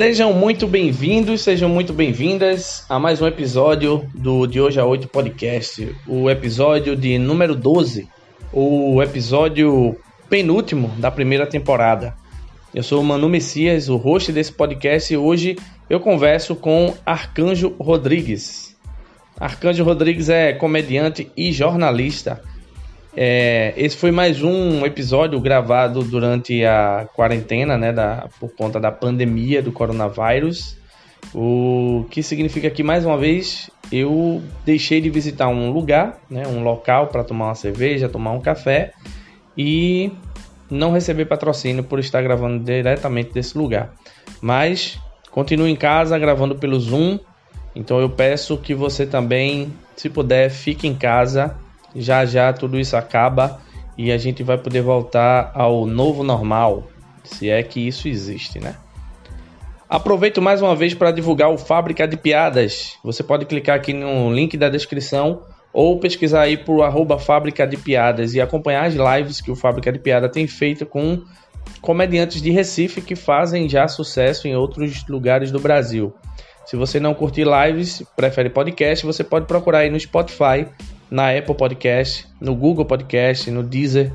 Sejam muito bem-vindos, sejam muito bem-vindas a mais um episódio do De Hoje a 8 Podcast, o episódio de número 12, o episódio penúltimo da primeira temporada. Eu sou o Manu Messias, o host desse podcast, e hoje eu converso com Arcanjo Rodrigues. Arcanjo Rodrigues é comediante e jornalista. É, esse foi mais um episódio gravado durante a quarentena, né, da, por conta da pandemia do coronavírus. O que significa que mais uma vez eu deixei de visitar um lugar, né, um local para tomar uma cerveja, tomar um café e não receber patrocínio por estar gravando diretamente desse lugar. Mas continuo em casa gravando pelo Zoom. Então eu peço que você também, se puder, fique em casa. Já já tudo isso acaba e a gente vai poder voltar ao novo normal, se é que isso existe, né? Aproveito mais uma vez para divulgar o Fábrica de Piadas. Você pode clicar aqui no link da descrição ou pesquisar aí por arroba Fábrica de Piadas e acompanhar as lives que o Fábrica de Piada tem feito com comediantes de Recife que fazem já sucesso em outros lugares do Brasil. Se você não curtir lives, prefere podcast, você pode procurar aí no Spotify, na Apple Podcast, no Google Podcast, no Deezer.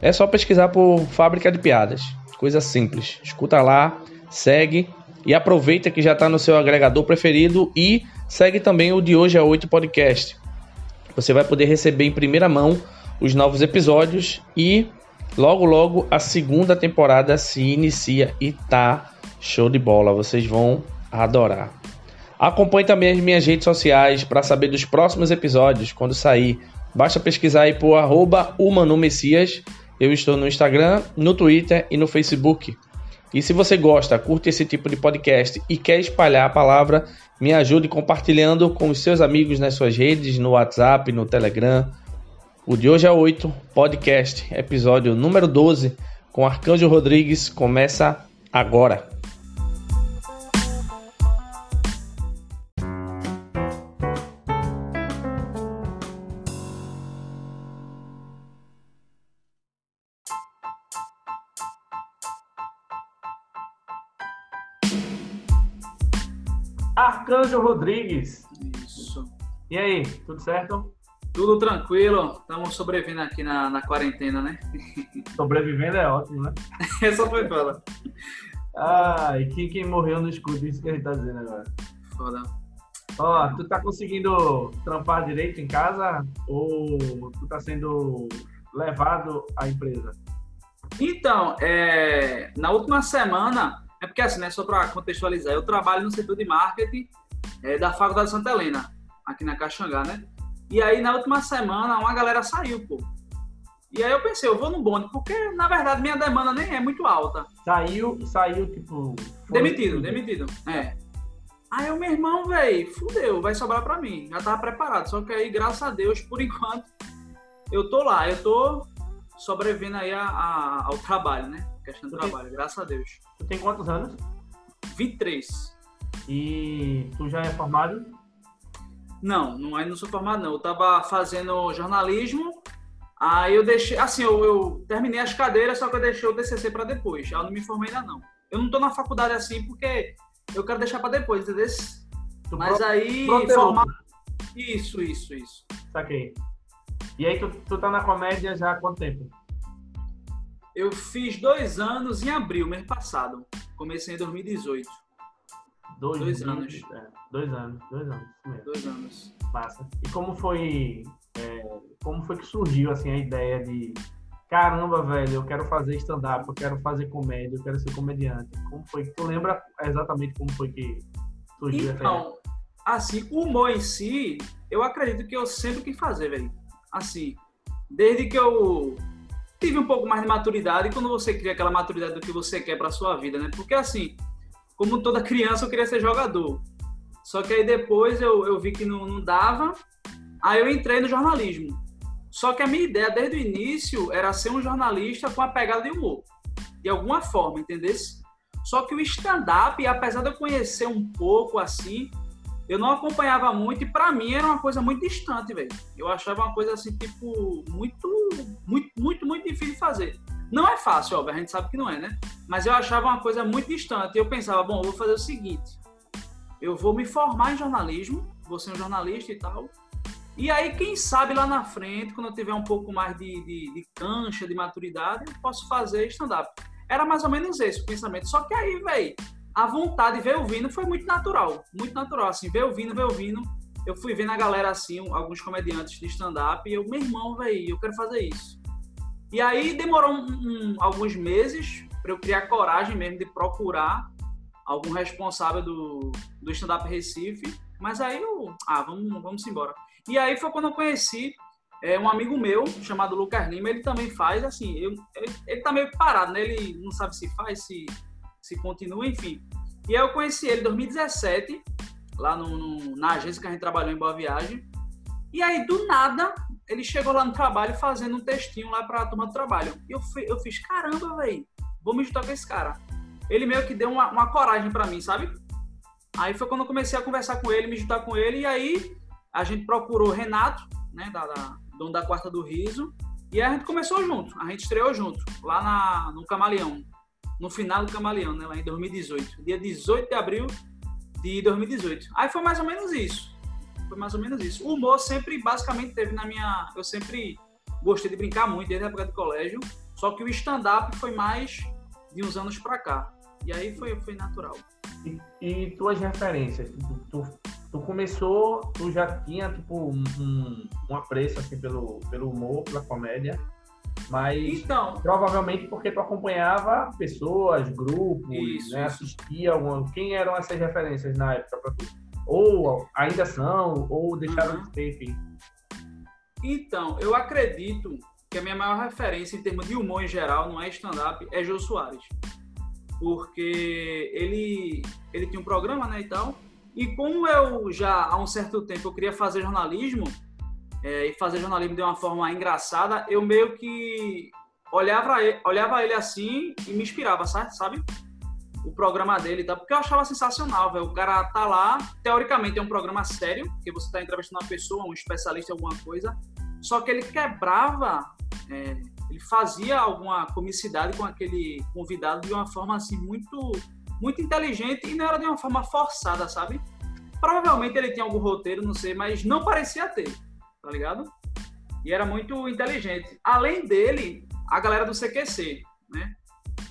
É só pesquisar por Fábrica de Piadas. Coisa simples. Escuta lá, segue e aproveita que já está no seu agregador preferido e segue também o de hoje a 8 podcast. Você vai poder receber em primeira mão os novos episódios e logo logo a segunda temporada se inicia e tá show de bola. Vocês vão adorar. Acompanhe também as minhas redes sociais para saber dos próximos episódios quando sair. Basta pesquisar aí por arroba Messias. Eu estou no Instagram, no Twitter e no Facebook. E se você gosta, curte esse tipo de podcast e quer espalhar a palavra, me ajude compartilhando com os seus amigos nas suas redes, no WhatsApp, no Telegram. O de hoje é 8, podcast, episódio número 12, com Arcanjo Rodrigues, começa agora. Rodrigues. Isso. E aí, tudo certo? Tudo tranquilo. Estamos sobrevivendo aqui na, na quarentena, né? Sobrevivendo é ótimo, né? Essa foi foda. Ah, e quem, quem morreu no escudo, isso que a gente tá dizendo agora. Foda. Ó, tu tá conseguindo trampar direito em casa ou tu tá sendo levado à empresa? Então, é, na última semana, é porque assim, né, só para contextualizar, eu trabalho no setor de marketing é, da Faculdade Santa Helena, aqui na Caxangá, né? E aí, na última semana, uma galera saiu, pô. E aí eu pensei, eu vou no bonde, porque, na verdade, minha demanda nem é muito alta. Saiu, saiu, tipo... Demitido, demitido, é. Aí o meu irmão, velho, fudeu, vai sobrar pra mim. Já tava preparado, só que aí, graças a Deus, por enquanto, eu tô lá, eu tô sobrevivendo aí a, a, ao trabalho, né? Questão do trabalho, graças a Deus. Tu tem quantos anos? 23. E tu já é formado? Não, não, ainda não sou formado, não. Eu tava fazendo jornalismo, aí eu deixei. Assim, eu, eu terminei as cadeiras, só que eu deixei o TCC para depois. Eu não me formei ainda, não. Eu não tô na faculdade assim porque eu quero deixar para depois, entendeu? Tu Mas pro, aí. Formar... Isso, isso, isso. Saquei. E aí, tu, tu tá na comédia já há quanto tempo? Eu fiz dois anos em abril, mês passado. Comecei em 2018. Dois, dois anos. É, dois anos, dois anos. Mesmo. Dois anos. Massa. E como foi, é, como foi que surgiu assim a ideia de caramba, velho, eu quero fazer stand-up, eu quero fazer comédia, eu quero ser comediante. Como foi? Tu lembra exatamente como foi que surgiu então, assim, o humor em si, eu acredito que eu sempre quis fazer, velho. Assim, desde que eu tive um pouco mais de maturidade quando você cria aquela maturidade do que você quer para sua vida, né? Porque assim, como toda criança, eu queria ser jogador. Só que aí depois eu, eu vi que não, não dava, aí eu entrei no jornalismo. Só que a minha ideia desde o início era ser um jornalista com a pegada de humor, de alguma forma, entendeu? Só que o stand-up, apesar de eu conhecer um pouco assim, eu não acompanhava muito e para mim era uma coisa muito distante, velho. Eu achava uma coisa assim, tipo, muito, muito, muito, muito difícil de fazer. Não é fácil, óbvio, a gente sabe que não é, né? Mas eu achava uma coisa muito distante. Eu pensava, bom, eu vou fazer o seguinte: eu vou me formar em jornalismo, vou ser um jornalista e tal. E aí, quem sabe lá na frente, quando eu tiver um pouco mais de, de, de cancha, de maturidade, eu posso fazer stand-up. Era mais ou menos esse o pensamento. Só que aí, velho, a vontade de ver o vindo foi muito natural. Muito natural, assim, ver o vindo, ver o vindo. Eu fui vendo a galera, assim, alguns comediantes de stand-up, e eu, meu irmão, velho, eu quero fazer isso. E aí demorou um, um, alguns meses para eu criar coragem mesmo de procurar algum responsável do, do stand-up Recife. Mas aí eu, ah, vamos, vamos embora. E aí foi quando eu conheci é, um amigo meu chamado Lucas Lima. Ele também faz, assim, eu, ele, ele tá meio parado, né? Ele não sabe se faz, se, se continua, enfim. E aí eu conheci ele em 2017, lá no, no, na agência que a gente trabalhou em Boa Viagem. E aí, do nada, ele chegou lá no trabalho fazendo um textinho lá pra turma do trabalho. E eu, eu fiz, caramba, velho, vou me juntar com esse cara. Ele meio que deu uma, uma coragem para mim, sabe? Aí foi quando eu comecei a conversar com ele, me juntar com ele, e aí a gente procurou Renato, né, da, da dono da Quarta do Riso, e a gente começou junto, a gente estreou junto, lá na, no Camaleão, no final do Camaleão, né, lá em 2018, dia 18 de abril de 2018. Aí foi mais ou menos isso. Foi mais ou menos isso. O humor sempre, basicamente, teve na minha. Eu sempre gostei de brincar muito desde a época do colégio. Só que o stand-up foi mais de uns anos pra cá. E aí foi, foi natural. E, e tuas referências? Tu, tu, tu, começou, tu já tinha, tipo, um, um apreço, assim, pelo, pelo humor, pela comédia. Mas então, provavelmente porque tu acompanhava pessoas, grupos, isso, né, isso. assistia alguma. Quem eram essas referências na época para tu? Ou ainda são, ou deixaram uhum. de ter, enfim. Então, eu acredito que a minha maior referência em termos de humor em geral, não é stand-up, é Jô Soares. Porque ele, ele tinha um programa, né, e tal. E como eu já, há um certo tempo, eu queria fazer jornalismo, é, e fazer jornalismo de uma forma engraçada, eu meio que olhava ele, olhava ele assim e me inspirava, sabe? O programa dele, tá? Porque eu achava sensacional, velho. O cara tá lá, teoricamente é um programa sério, que você tá entrevistando uma pessoa, um especialista em alguma coisa, só que ele quebrava, é, ele fazia alguma comicidade com aquele convidado de uma forma assim muito, muito inteligente e não era de uma forma forçada, sabe? Provavelmente ele tinha algum roteiro, não sei, mas não parecia ter, tá ligado? E era muito inteligente. Além dele, a galera do CQC, né?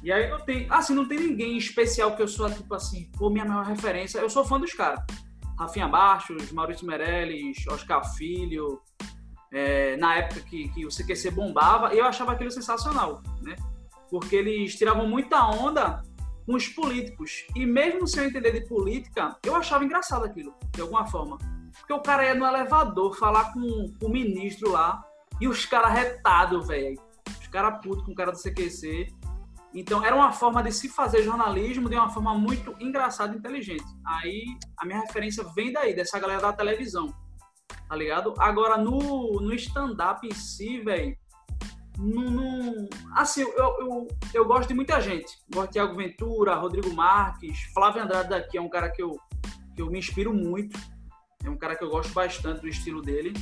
E aí não tem, assim, não tem ninguém especial que eu sou, tipo assim, pô, minha maior referência. Eu sou fã dos caras. Rafinha Baixos, Maurício Meirelles, Oscar Filho. É, na época que, que o CQC bombava, eu achava aquilo sensacional, né? Porque eles tiravam muita onda com os políticos. E mesmo sem eu entender de política, eu achava engraçado aquilo, de alguma forma. Porque o cara ia no elevador falar com, com o ministro lá, e os caras retados, velho. Os caras putos com o cara do CQC. Então, era uma forma de se fazer jornalismo de uma forma muito engraçada e inteligente. Aí, a minha referência vem daí, dessa galera da televisão, tá ligado? Agora, no, no stand-up em si, velho, assim, eu, eu, eu gosto de muita gente. Gosto de Thiago Ventura, Rodrigo Marques, Flávio Andrade daqui é um cara que eu, que eu me inspiro muito. É um cara que eu gosto bastante do estilo dele.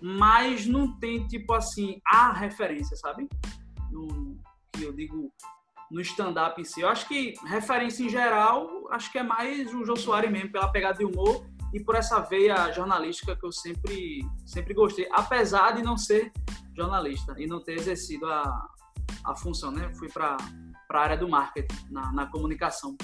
Mas não tem, tipo assim, a referência, sabe? No, que eu digo, no stand-up em si. Eu acho que referência em geral, acho que é mais o Jô Soares mesmo, pela pegada de humor e por essa veia jornalística que eu sempre, sempre gostei, apesar de não ser jornalista e não ter exercido a, a função, né? Fui para a área do marketing, na, na comunicação.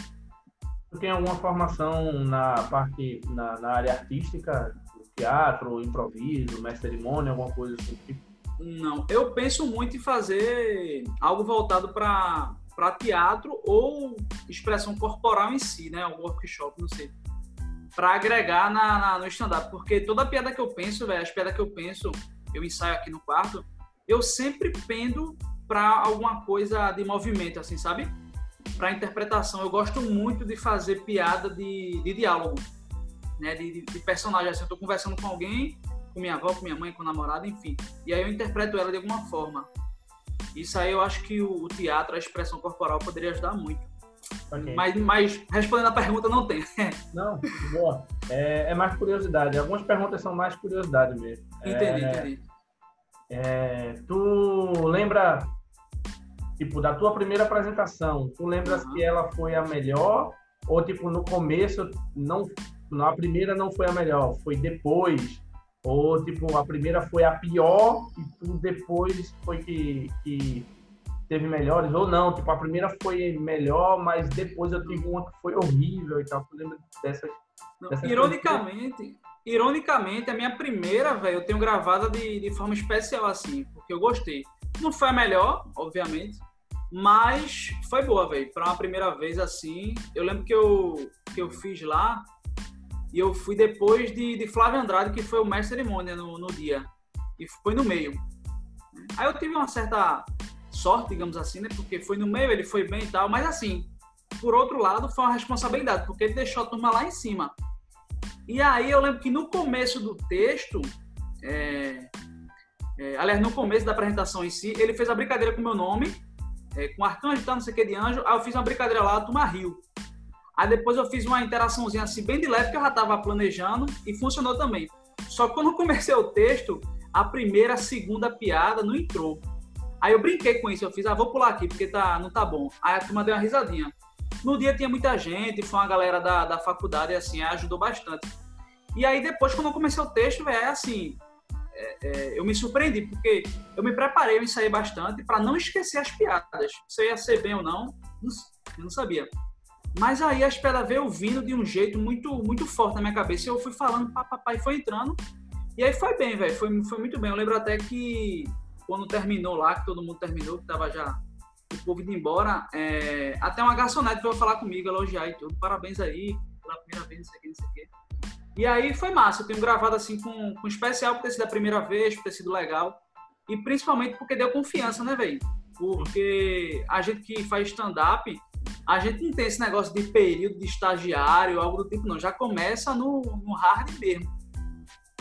Tu tem alguma formação na parte, na, na área artística, teatro, improviso, mestre cerimônia, alguma coisa assim? Tipo? Não, eu penso muito em fazer algo voltado para para teatro ou expressão corporal em si, né? Um workshop, não sei. Para agregar na, na no stand-up. Porque toda piada que eu penso, velho, as piadas que eu penso, eu ensaio aqui no quarto, eu sempre pendo para alguma coisa de movimento, assim, sabe? Para interpretação. Eu gosto muito de fazer piada de, de diálogo, né? De, de, de personagem. Assim, eu tô conversando com alguém, com minha avó, com minha mãe, com o namorado, enfim. E aí eu interpreto ela de alguma forma. Isso aí eu acho que o, teatro, a expressão corporal poderia ajudar muito. Okay. Mas, mas respondendo a pergunta, não tem. não, boa. É, é, mais curiosidade. Algumas perguntas são mais curiosidade mesmo. Entendi, é, entendi. É, tu lembra, tipo, da tua primeira apresentação, tu lembras uhum. que ela foi a melhor? Ou, tipo, no começo, não, na primeira não foi a melhor, foi depois? Ou, tipo, a primeira foi a pior e tu depois foi que, que teve melhores? Ou não, tipo, a primeira foi melhor, mas depois eu tive uma que foi horrível e tal. Tu lembra dessas... Não, dessas ironicamente, ironicamente, a minha primeira, velho, eu tenho gravada de, de forma especial, assim, porque eu gostei. Não foi a melhor, obviamente, mas foi boa, velho. Para uma primeira vez assim, eu lembro que eu, que eu fiz lá e eu fui depois de, de Flávio Andrade, que foi o mestre cerimônia no, no dia. E foi no meio. Aí eu tive uma certa sorte, digamos assim, né? Porque foi no meio, ele foi bem e tal. Mas assim, por outro lado, foi uma responsabilidade, porque ele deixou a turma lá em cima. E aí eu lembro que no começo do texto, é, é, aliás, no começo da apresentação em si, ele fez a brincadeira com o meu nome, é, com arcanjo e tal, não sei o que de anjo. Aí eu fiz uma brincadeira lá, a turma riu. Aí depois eu fiz uma interaçãozinha assim, bem de leve, que eu já estava planejando e funcionou também. Só que quando eu comecei o texto, a primeira, a segunda piada não entrou. Aí eu brinquei com isso, eu fiz, ah, vou pular aqui, porque tá, não tá bom. Aí a turma deu uma risadinha. No dia tinha muita gente, foi uma galera da, da faculdade, assim, ajudou bastante. E aí depois, quando eu comecei o texto, é assim, é, é, eu me surpreendi, porque eu me preparei, eu ensaiei bastante para não esquecer as piadas. Se ia ser bem ou não, eu não sabia. Mas aí a espera veio vindo de um jeito muito muito forte na minha cabeça. Eu fui falando, papai, foi entrando. E aí foi bem, velho. Foi, foi muito bem. Eu lembro até que quando terminou lá, que todo mundo terminou, que tava já o povo indo embora, é, até uma garçonete veio falar comigo, elogiar e tudo. Parabéns aí, pela primeira vez, não sei o que, não sei o que. E aí foi massa. Eu tenho gravado assim com, com especial por ter sido a primeira vez, por ter sido legal. E principalmente porque deu confiança, né, velho? Porque a gente que faz stand-up, a gente não tem esse negócio de período de estagiário, algo do tipo, não. Já começa no, no hard mesmo.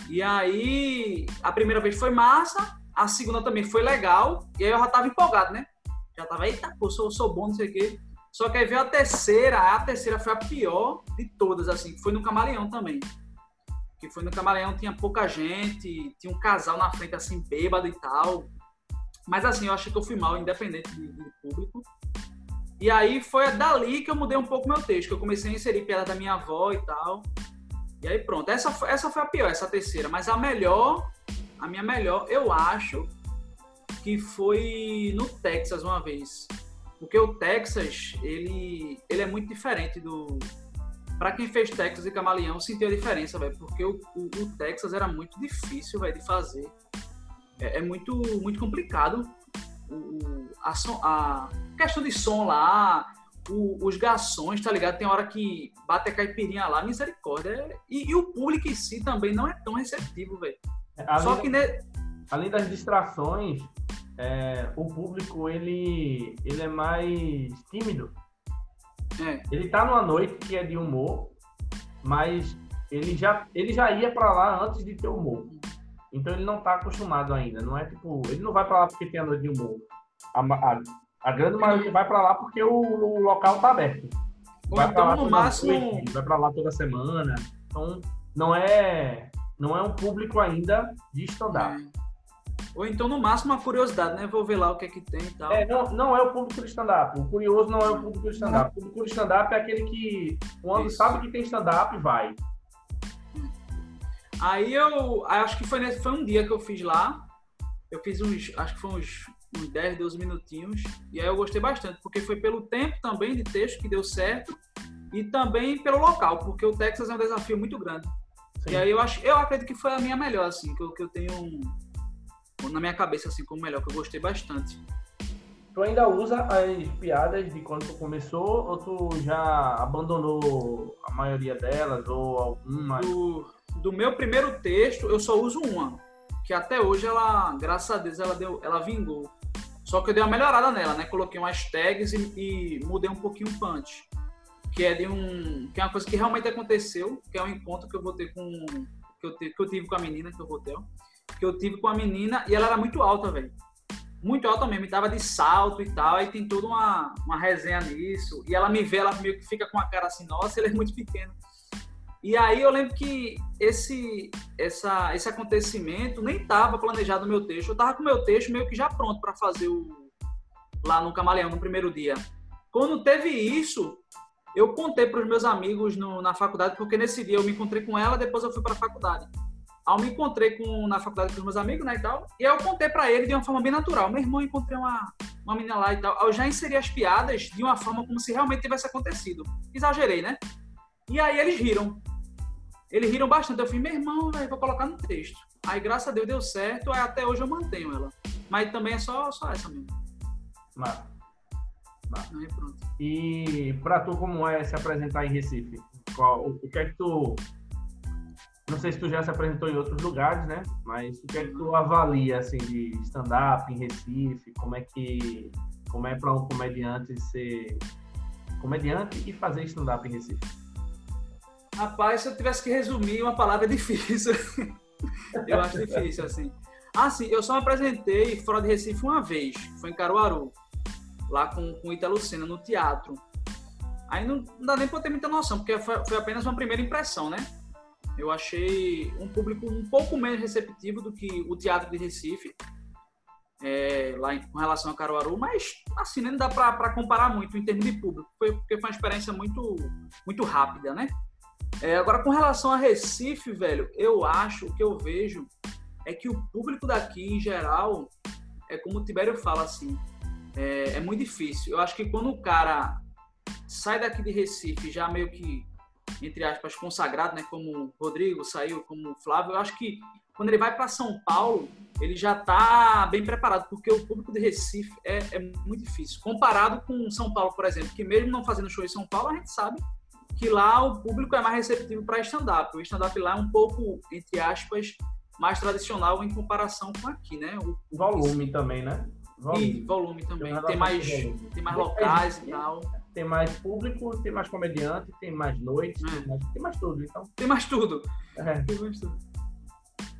E aí, a primeira vez foi massa, a segunda também foi legal, e aí eu já tava empolgado, né? Já tava, eita, pô, sou, sou bom, não sei o quê. Só que aí veio a terceira, a terceira foi a pior de todas, assim, foi no Camaleão também. Que foi no Camaleão, tinha pouca gente, tinha um casal na frente, assim, bêbado e tal. Mas assim, eu achei que eu fui mal, independente de, de público. E aí foi dali que eu mudei um pouco meu texto, que eu comecei a inserir piada da minha avó e tal. E aí pronto, essa foi, essa foi a pior, essa terceira. Mas a melhor, a minha melhor, eu acho que foi no Texas uma vez. Porque o Texas, ele, ele é muito diferente do... Para quem fez Texas e Camaleão, sentiu a diferença, velho. Porque o, o, o, Texas era muito difícil, velho, de fazer. É, é muito, muito complicado o, a, som, a questão de som lá, o, os garçons, tá ligado? Tem hora que bate a caipirinha lá, misericórdia. E, e o público em si também não é tão receptivo, velho. É, Só que... Ne... Além das distrações, é, o público, ele, ele é mais tímido. É. Ele tá numa noite que é de humor, mas ele já, ele já ia para lá antes de ter humor. Então ele não tá acostumado ainda. Não é tipo, ele não vai para lá porque tem a noite de humor. A, a, a grande maioria vai para lá porque o, o, local tá aberto. Vai então, no máximo, noite, vai para lá toda semana. Então não é não é um público ainda de stand-up. É. Ou então, no máximo, uma curiosidade, né? Vou ver lá o que é que tem e tal. É, não, não é o público do stand-up. O curioso não é o público do stand-up. O público do stand-up é aquele que, quando Isso. sabe que tem stand-up, vai. Aí eu acho que foi, nesse, foi um dia que eu fiz lá. Eu fiz uns, acho que foi uns, uns 10, 12 minutinhos. E aí eu gostei bastante, porque foi pelo tempo também de texto que deu certo e também pelo local, porque o Texas é um desafio muito grande. Sim. E aí eu acho, eu acredito que foi a minha melhor, assim, que eu, que eu tenho um, na minha cabeça assim como melhor, que eu gostei bastante. Tu ainda usa as piadas de quando tu começou ou tu já abandonou a maioria delas ou alguma? Do, do meu primeiro texto, eu só uso uma, que até hoje ela, graças a Deus, ela deu, ela vingou. Só que eu dei uma melhorada nela, né? Coloquei umas tags e, e mudei um pouquinho o punch. Que é de um. Que é uma coisa que realmente aconteceu, que é um encontro que eu vou ter com. Que eu, te, que eu tive com a menina, que eu vou ter que eu tive com a menina e ela era muito alta, velho. muito alta mesmo, tava de salto e tal, aí tem toda uma, uma resenha nisso, e ela me vê, ela meio que fica com a cara assim, nossa, ele é muito pequeno. E aí eu lembro que esse, essa, esse acontecimento nem estava planejado no meu texto, eu tava com o meu texto meio que já pronto para fazer o, lá no Camaleão, no primeiro dia. Quando teve isso, eu contei para os meus amigos no, na faculdade, porque nesse dia eu me encontrei com ela, depois eu fui para a faculdade. Aí eu me encontrei com, na faculdade com os meus amigos, né, e tal. E aí eu contei para ele de uma forma bem natural. Meu irmão encontrei uma, uma menina lá e tal. Eu já inseri as piadas de uma forma como se realmente tivesse acontecido. Exagerei, né? E aí eles riram. Eles riram bastante. Eu falei, meu irmão, véio, vou colocar no texto. Aí, graças a Deus, deu certo. Aí até hoje eu mantenho ela. Mas também é só, só essa mesmo. Mas... Aí, pronto. E para tu, como é se apresentar em Recife? Qual, o, o que é que tu não sei se tu já se apresentou em outros lugares, né? Mas o que é que tu avalia, assim, de stand-up em Recife? Como é que... Como é para um comediante ser comediante e fazer stand-up em Recife? Rapaz, se eu tivesse que resumir uma palavra é difícil. eu acho difícil, assim. Ah, sim, eu só me apresentei fora de Recife uma vez. Foi em Caruaru. Lá com, com Ita Lucena, no teatro. Aí não, não dá nem pra ter muita noção, porque foi, foi apenas uma primeira impressão, né? Eu achei um público um pouco menos receptivo do que o Teatro de Recife, é, lá em, com relação a Caruaru, mas assim, nem dá para comparar muito em termos de público, porque foi uma experiência muito, muito rápida, né? É, agora, com relação a Recife, velho, eu acho, o que eu vejo é que o público daqui, em geral, é como o Tibério fala, assim, é, é muito difícil. Eu acho que quando o cara sai daqui de Recife já meio que entre aspas, consagrado, né? Como o Rodrigo saiu, como o Flávio, eu acho que quando ele vai para São Paulo, ele já está bem preparado, porque o público de Recife é, é, muito difícil. Comparado com São Paulo, por exemplo, que mesmo não fazendo show em São Paulo, a gente sabe que lá o público é mais receptivo para stand-up. O stand-up lá é um pouco, entre aspas, mais tradicional em comparação com aqui, né? O volume também, né? Volume, e volume também. Tem, tem mais, tem mais locais e tal tem mais público, tem mais comediante, tem mais noites, é. tem, mais, tem, mais, tudo. Então. Tem mais tudo. É. Tem mais tudo.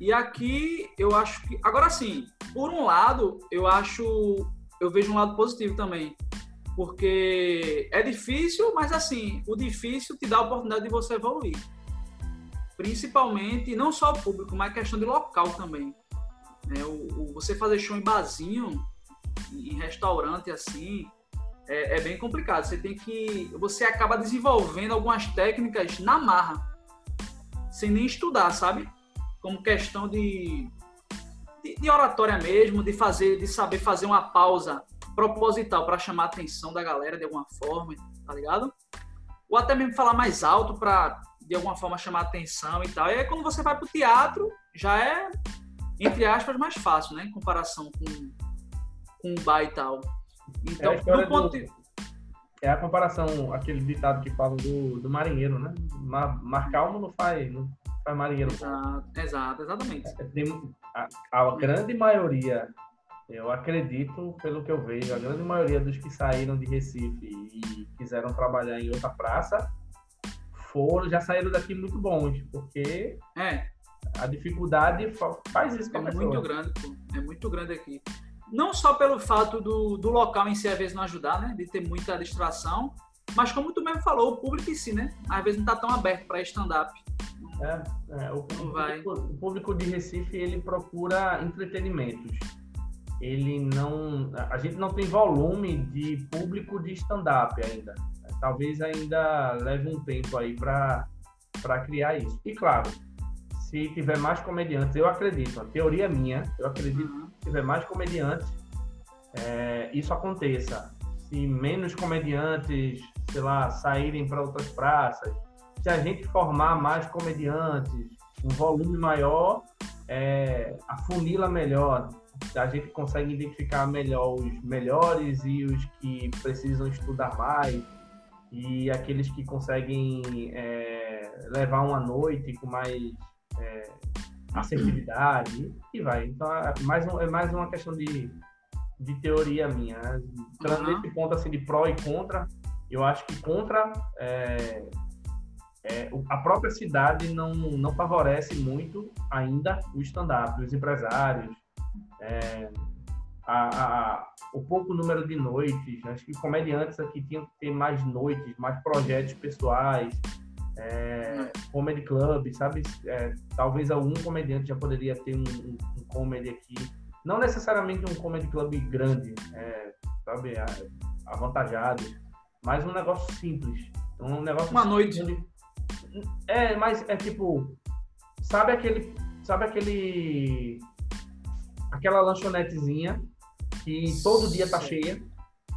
E aqui eu acho que. Agora sim, por um lado, eu acho. Eu vejo um lado positivo também. Porque é difícil, mas assim, o difícil te dá a oportunidade de você evoluir. Principalmente, não só o público, mas questão de local também. É, o, o, você fazer show em barzinho, em restaurante assim, é, é, bem complicado. Você tem que. Você acaba desenvolvendo algumas técnicas na marra, sem nem estudar, sabe? Como questão de, de, de oratória mesmo, de fazer, de saber fazer uma pausa proposital para chamar a atenção da galera de alguma forma, tá ligado? Ou até mesmo falar mais alto para de alguma forma chamar atenção e tal. E aí quando você vai pro teatro, já é, entre aspas, mais fácil, né? Em comparação com, com o bar e tal. Então, é ponto do... É a comparação, aquele ditado que fala do, do marinheiro, né? Mar, mar calmo não faz, não faz marinheiro. Exato, exato exatamente. É, tem, a, a grande maioria, eu acredito, pelo que eu vejo, a grande maioria dos que saíram de Recife e quiseram trabalhar em outra praça, foram, já saíram daqui muito bons, porque é. a dificuldade faz isso com é muito grande, é muito grande aqui não só pelo fato do, do local em si às vezes não ajudar, né, de ter muita distração, mas como tu mesmo falou, o público em si, né, às vezes não está tão aberto para stand-up. É, é, o, público, o público de Recife ele procura entretenimentos. Ele não, a gente não tem volume de público de stand-up ainda. Talvez ainda leve um tempo aí para para criar isso. E claro, se tiver mais comediantes, eu acredito, a teoria minha, eu acredito uhum. que se tiver mais comediantes, é, isso aconteça. Se menos comediantes, sei lá, saírem para outras praças, se a gente formar mais comediantes, um volume maior, é, a funila melhor, a gente consegue identificar melhor os melhores e os que precisam estudar mais, e aqueles que conseguem é, levar uma noite com mais é, assertividade e vai. Então é mais, um, é mais uma questão de, de teoria minha. Né? Uhum. esse ponto assim de pró e contra, eu acho que contra é, é, a própria cidade não, não favorece muito ainda o stand-up, os empresários. É, a, a, o pouco número de noites. Acho que comediantes aqui tinham que ter mais noites, mais projetos pessoais, é, comedy club, sabe? É, talvez algum comediante já poderia ter um, um, um, comedy aqui. Não necessariamente um comedy club grande, é, sabe? Avantajado, mas um negócio simples. Um negócio Uma noite. É, mas é tipo, sabe aquele, sabe aquele, aquela lanchonetezinha que todo dia tá cheia?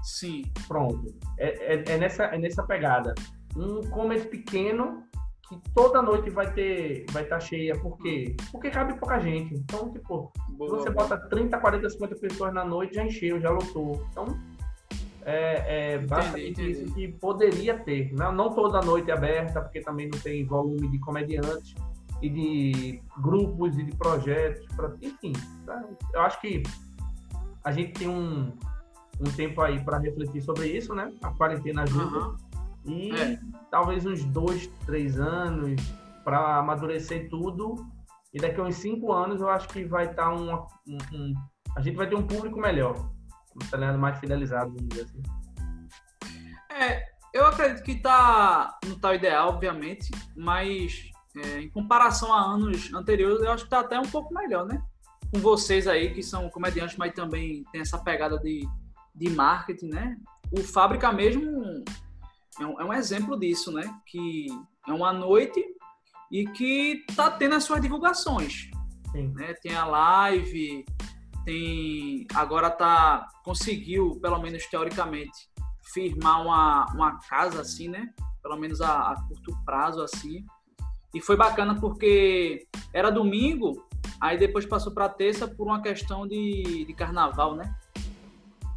Sim. Pronto. É, é, é, nessa, é nessa pegada. Um comedy pequeno que toda noite vai ter vai estar tá cheia. Por quê? Porque cabe pouca gente. Então, tipo, boa, você boa. bota 30, 40, 50 pessoas na noite, já encheu, já lotou. Então, é, é basicamente entendi, entendi. isso que poderia ter. Não, não toda noite aberta, porque também não tem volume de comediantes e de grupos e de projetos. Pra, enfim, tá? eu acho que a gente tem um, um tempo aí para refletir sobre isso, né? A quarentena ajuda. Uhum. E é. talvez uns dois, três anos para amadurecer tudo. E daqui a uns cinco anos eu acho que vai estar tá um, um, um, A gente vai ter um público melhor. Tá mais fidelizado, vamos dizer assim. É, eu acredito que tá, não tá ideal, obviamente, mas é, em comparação a anos anteriores, eu acho que tá até um pouco melhor, né? Com vocês aí, que são comediantes, mas também tem essa pegada de, de marketing, né? O Fábrica mesmo é um, é um exemplo disso, né? Que é uma noite e que tá tendo as suas divulgações. Sim. Né? Tem a live, tem agora tá conseguiu pelo menos teoricamente firmar uma, uma casa assim, né? Pelo menos a, a curto prazo assim. E foi bacana porque era domingo, aí depois passou para terça por uma questão de, de carnaval, né?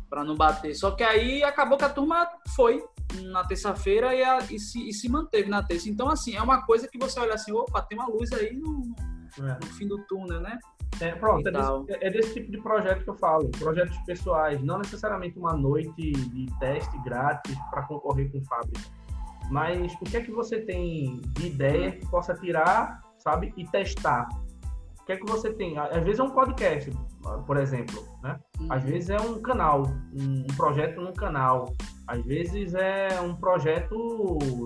Para não bater. Só que aí acabou que a turma foi na terça-feira e, e, se, e se manteve na terça. Então, assim, é uma coisa que você olha assim, opa, tem uma luz aí no, é. no fim do túnel, né? É, pronto, é desse, é desse, tipo de projeto que eu falo, projetos pessoais, não necessariamente uma noite de teste grátis para concorrer com fábrica. Mas o que é que você tem de ideia que possa tirar, sabe, e testar? O que é que você tem? Às vezes é um podcast, por exemplo, né? Às uhum. vezes é um canal, um projeto num canal. Às vezes é um projeto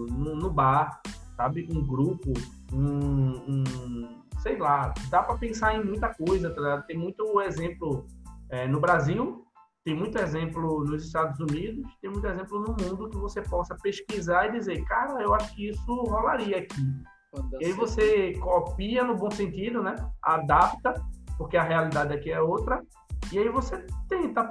no, no bar, sabe? Um grupo, um, um sei lá, dá para pensar em muita coisa, tá Tem muito exemplo é, no Brasil, tem muito exemplo nos Estados Unidos, tem muito exemplo no mundo que você possa pesquisar e dizer, cara, eu acho que isso rolaria aqui. E aí você copia no bom sentido, né? Adapta, porque a realidade aqui é outra. E aí você tenta,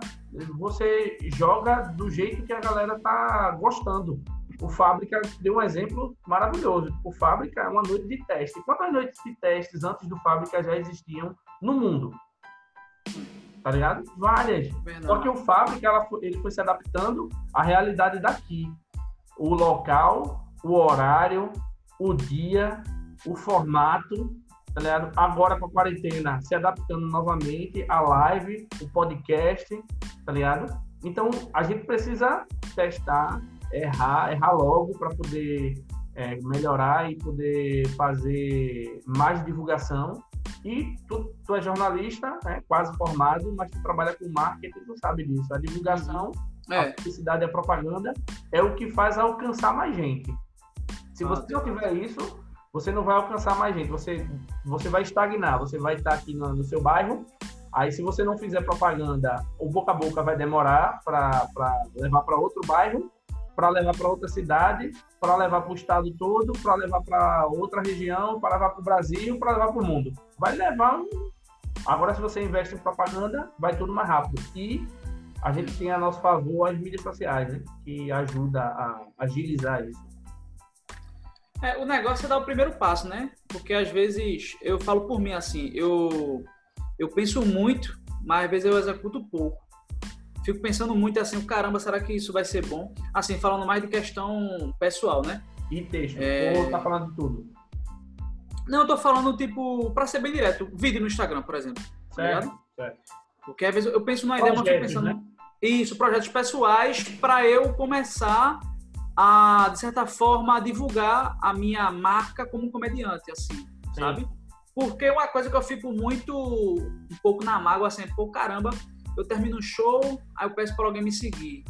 você joga do jeito que a galera tá gostando o Fábrica deu um exemplo maravilhoso. O Fábrica é uma noite de teste. Quantas noites de testes antes do Fábrica já existiam no mundo? Tá ligado? Várias. Só que o Fábrica ela, ele foi se adaptando à realidade daqui. O local, o horário, o dia, o formato, tá ligado? Agora com a quarentena, se adaptando novamente à live, o podcast, tá ligado? Então, a gente precisa testar, errar, errar logo para poder é, melhorar e poder fazer mais divulgação. E tu, tu é jornalista, né, quase formado, mas tu trabalha com marketing, tu sabe disso. A divulgação, é. a publicidade a propaganda é o que faz alcançar mais gente. Se ah, você não tiver isso, você não vai alcançar mais gente. Você, você vai estagnar. Você vai estar aqui no, no seu bairro. Aí, se você não fizer propaganda, o boca a boca vai demorar para levar para outro bairro para levar para outra cidade, para levar para o estado todo, para levar para outra região, para levar para o Brasil, para levar para o mundo. Vai levar um... Agora, se você investe em propaganda, vai tudo mais rápido. E a gente tem a nosso favor as mídias sociais, né? que ajuda a agilizar isso. É, o negócio é dar o primeiro passo, né? Porque às vezes, eu falo por mim assim, eu, eu penso muito, mas às vezes eu executo pouco fico pensando muito assim, caramba, será que isso vai ser bom? Assim, falando mais de questão pessoal, né? E texto, é... ou tá falando de tudo? Não, eu tô falando, tipo, pra ser bem direto, vídeo no Instagram, por exemplo. Tá certo, tá certo. Porque às vezes eu penso numa ideia, mas eu pensando... Né? Isso, projetos pessoais para eu começar a, de certa forma, divulgar a minha marca como comediante, assim, Sim. sabe? Porque uma coisa que eu fico muito, um pouco na mágoa, assim, pô, caramba, eu termino o show, aí eu peço para alguém me seguir.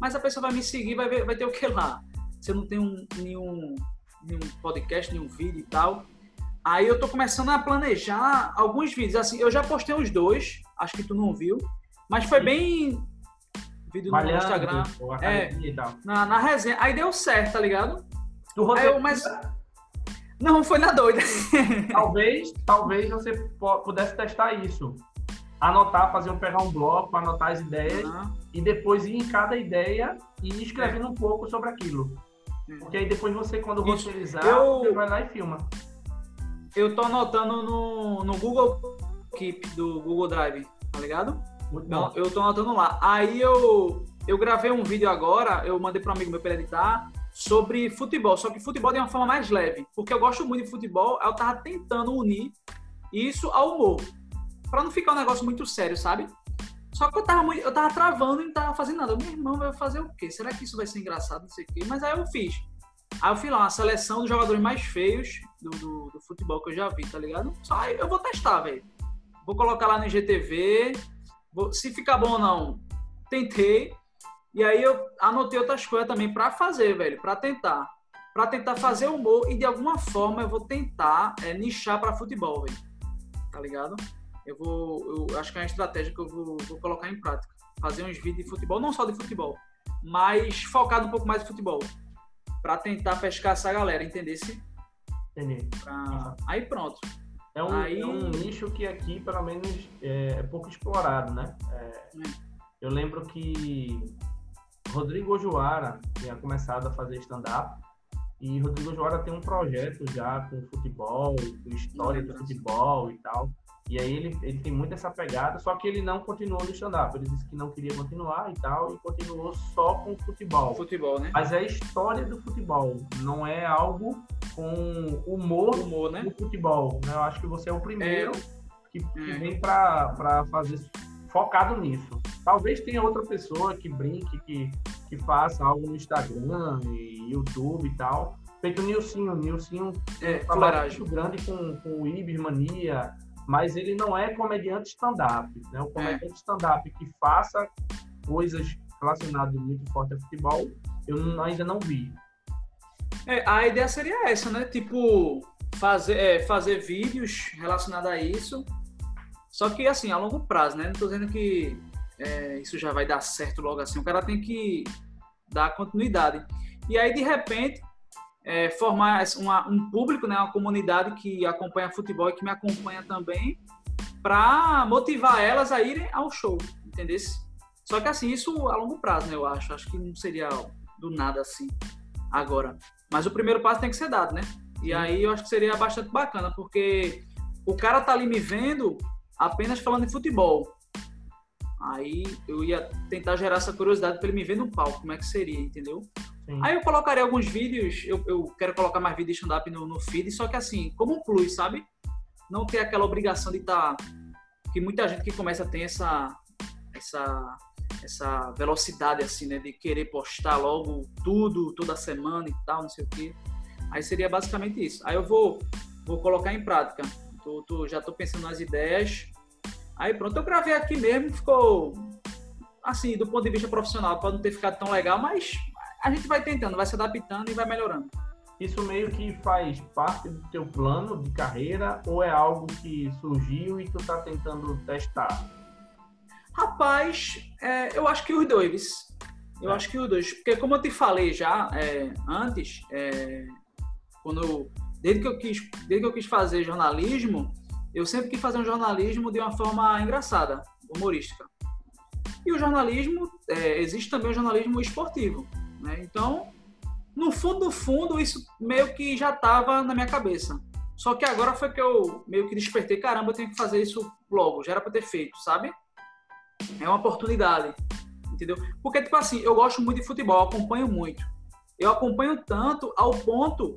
Mas a pessoa vai me seguir, vai, ver, vai ter o que lá? Se eu não tenho um, nenhum, nenhum podcast, nenhum vídeo e tal. Aí eu tô começando a planejar alguns vídeos. Assim, eu já postei os dois, acho que tu não viu, mas foi bem vídeo no Instagram. É. e. Na, na resenha. Aí deu certo, tá ligado? Aí eu, mas. Não, foi na doida. Talvez, talvez você pudesse testar isso. Anotar, fazer um pegar um bloco, anotar as ideias Ah, e depois ir em cada ideia e ir escrevendo um pouco sobre aquilo. hum. Porque aí depois você, quando Isso. roteirizar, Eu- você vai lá e filma. Eu tô anotando no, no Google Keep do Google Drive, tá ligado? Muito Então, bom. eu tô anotando lá. Aí eu, eu gravei um vídeo agora, eu mandei para um amigo meu para editar, sobre futebol. Só que futebol de uma forma mais leve. Porque eu gosto muito de futebol, eu tava tentando unir isso ao humor. Pra não ficar um negócio muito sério, sabe? Só que eu tava, muito, eu tava travando e não tava fazendo nada. Meu irmão vai fazer o quê? Será que isso vai ser engraçado? Não sei o quê. Mas aí eu fiz. Aí eu fiz lá uma seleção dos jogadores mais feios do, do, do futebol que eu já vi, tá ligado? Só eu vou testar, velho. Vou colocar lá no IGTV. Vou- se ficar bom ou não, tentei. E aí eu anotei outras coisas também pra fazer, velho, Pra tentar. Pra tentar fazer humor e de alguma forma eu vou tentar é, nichar pra futebol, velho. Tá ligado? Eu vou. Eu acho que é uma estratégia que eu vou, vou colocar em prática. Fazer uns vídeos de futebol, não só de futebol, mas focado um pouco mais em futebol. Pra tentar pescar essa galera, entendesse? Entendi. Pra... Aí pronto. É um, Aí- é um nicho que aqui, pelo menos, é, é pouco explorado, né? É, eu lembro que Rodrigo Ojoara tinha começado a fazer stand-up e Rodrigo Ojoara tem um projeto já com futebol, com história do Lembro. futebol e tal. E aí ele, ele tem muito essa pegada, só que ele não continuou no stand-up. Ele disse que não queria continuar e tal, e continuou só com futebol. Futebol, né? Mas é a história do futebol, não é algo com humor Humor, né? no futebol. Né? Eu acho que você é o primeiro que, que É. vem para fazer focado nisso. Talvez tenha outra pessoa que brinque, que, que faça algo no Instagram e YouTube e tal. Feito o Nilcinho. O Nilcinho É, trabalho fuleiragem. muito grande com, com o Ibis Mania, mas ele não é comediante stand-up. Né? O comediante stand-up que faça coisas relacionadas muito forte a futebol, eu não- ainda não vi. É, a ideia seria essa, né? Tipo, fazer, é, fazer vídeos relacionados a isso. Só que, assim, a longo prazo, né? Não tô dizendo que é, isso já vai dar certo logo assim. O cara tem que dar continuidade. E aí, de repente, é, formar uma- um público, né? Uma comunidade que acompanha futebol e que me acompanha também para motivar elas a irem ao show, entendeu? Só que, assim, isso a longo prazo, né? Eu acho. Acho que não seria do nada assim agora. Mas o primeiro passo tem que ser dado, né? E aí eu acho que seria bastante bacana, porque o cara tá ali me vendo apenas falando de futebol. Aí eu ia tentar gerar essa curiosidade para ele me ver no palco, como é que seria, entendeu? Sim. Aí eu colocaria alguns vídeos, eu, eu quero colocar mais vídeos de stand-up no, no feed, só que assim, como um plus, sabe? Não ter aquela obrigação de estar. que muita gente que começa tem essa. essa essa velocidade assim, né, de querer postar logo tudo toda semana e tal, não sei o quê. Aí seria basicamente isso. Aí eu vou vou colocar em prática. Tô, tô- já tô pensando nas ideias. Aí pronto, eu gravei aqui mesmo, ficou assim, do ponto de vista profissional, pode não ter ficado tão legal, mas a gente vai tentando, vai se adaptando e vai melhorando. Isso meio que faz parte do teu plano de carreira ou é algo que surgiu e tu tá tentando testar? Rapaz, é, eu acho que os dois. Eu É. acho que os dois. Porque como eu te falei já é, antes, é, quando eu- desde, que eu quis, desde que eu quis fazer jornalismo, eu sempre quis fazer um jornalismo de uma forma engraçada, humorística. E o jornalismo, é, existe também o jornalismo esportivo. Né? Então, no fundo, no fundo, isso meio que já estava na minha cabeça. Só que agora foi que eu meio que despertei, caramba, eu tenho que fazer isso logo, já era para ter feito, sabe? É uma oportunidade, entendeu? Porque, tipo assim, eu gosto muito de futebol, acompanho muito. Eu acompanho tanto ao ponto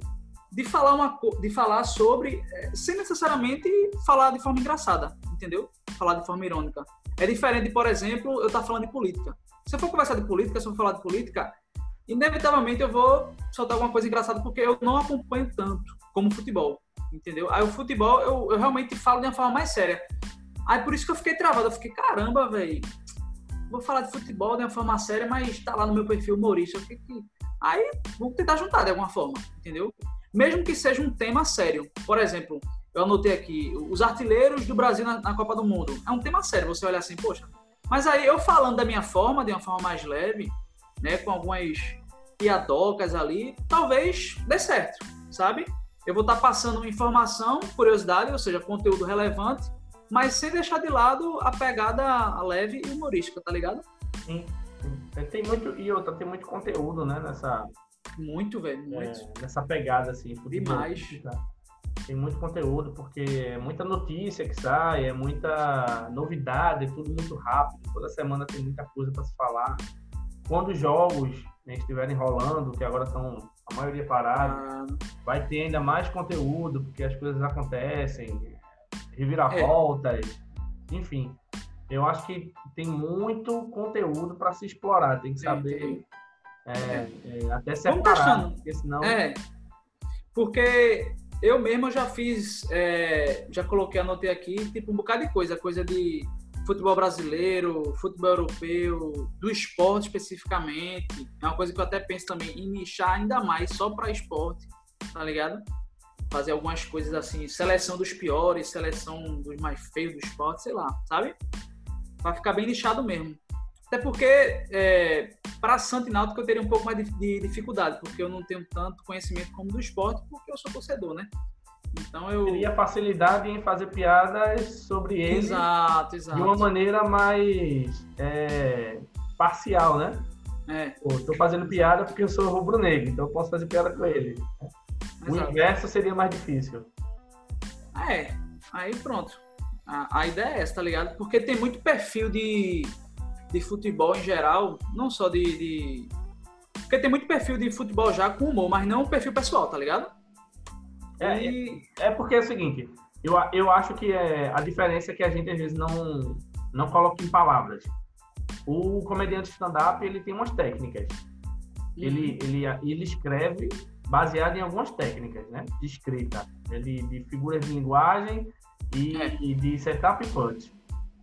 de falar, uma, de falar sobre, eh, sem necessariamente falar de forma engraçada, entendeu? Falar de forma irônica. É diferente, por exemplo, eu estar falando de política. Se eu for conversar de política, se eu for falar de política, inevitavelmente eu vou soltar alguma coisa engraçada, porque eu não acompanho tanto como futebol, entendeu? Aí o futebol, eu, eu realmente falo de uma forma mais séria. Aí por isso que eu fiquei travado. Eu fiquei, caramba, velho. Vou falar de futebol de uma forma séria, mas tá lá no meu perfil humorista. Fiquei, aí vou tentar juntar de alguma forma, entendeu? Mesmo que seja um tema sério. Por exemplo, eu anotei aqui, os artilheiros do Brasil na, na Copa do Mundo. É um tema sério, você olha assim, poxa. Mas aí eu falando da minha forma, de uma forma mais leve, né, com algumas piadocas ali, talvez dê certo, sabe? Eu vou estar passando informação, curiosidade, ou seja, conteúdo relevante, mas sem deixar de lado a pegada leve e humorística, tá ligado? Sim, sim. Tem muito, e outra, tem muito conteúdo, né, nessa... Muito, velho, muito. É, nessa pegada, assim. Demais. Tem muito conteúdo, porque é muita notícia que sai, é muita novidade, é tudo muito rápido. Toda semana tem muita coisa para se falar. Quando os jogos né, estiverem rolando, que agora estão a maioria parados, ah. vai ter ainda mais conteúdo, porque as coisas acontecem, reviravoltas, é. enfim. Eu acho que tem muito conteúdo para se explorar, tem que saber é, é, até separar, porque senão... É, porque eu mesmo já fiz, é, já coloquei, anotei aqui, tipo um bocado de coisa, coisa de futebol brasileiro, futebol europeu, do esporte especificamente. É uma coisa que eu até penso também em nichar ainda mais só para esporte, tá ligado? Fazer algumas coisas assim, seleção dos piores, seleção dos mais feios do esporte, sei lá, sabe? Pra ficar bem nichado mesmo. Até porque, é, para Santo e Náutico, eu teria um pouco mais de, de, dificuldade, porque eu não tenho tanto conhecimento como do esporte, porque eu sou torcedor, né? Então eu. Teria facilidade em fazer piadas sobre ele. Exato, exato. De uma maneira mais é, parcial, né? É. Tô fazendo piada porque eu sou rubro-negro, então eu posso fazer piada com ele. Exato. O inverso seria mais difícil. É, aí pronto. A, a ideia é essa, tá ligado? Porque tem muito perfil de, de futebol em geral, não só de, de. Porque tem muito perfil de futebol já com humor, mas não um perfil pessoal, tá ligado? É, e... é porque é o seguinte, eu, eu acho que é, a diferença é que a gente às vezes não, não coloca em palavras. O comediante stand-up, ele tem umas técnicas. Ele, uhum. ele, ele escreve baseado em algumas técnicas, né? De escrita, de, de figuras de linguagem e, é. e de setup e punch.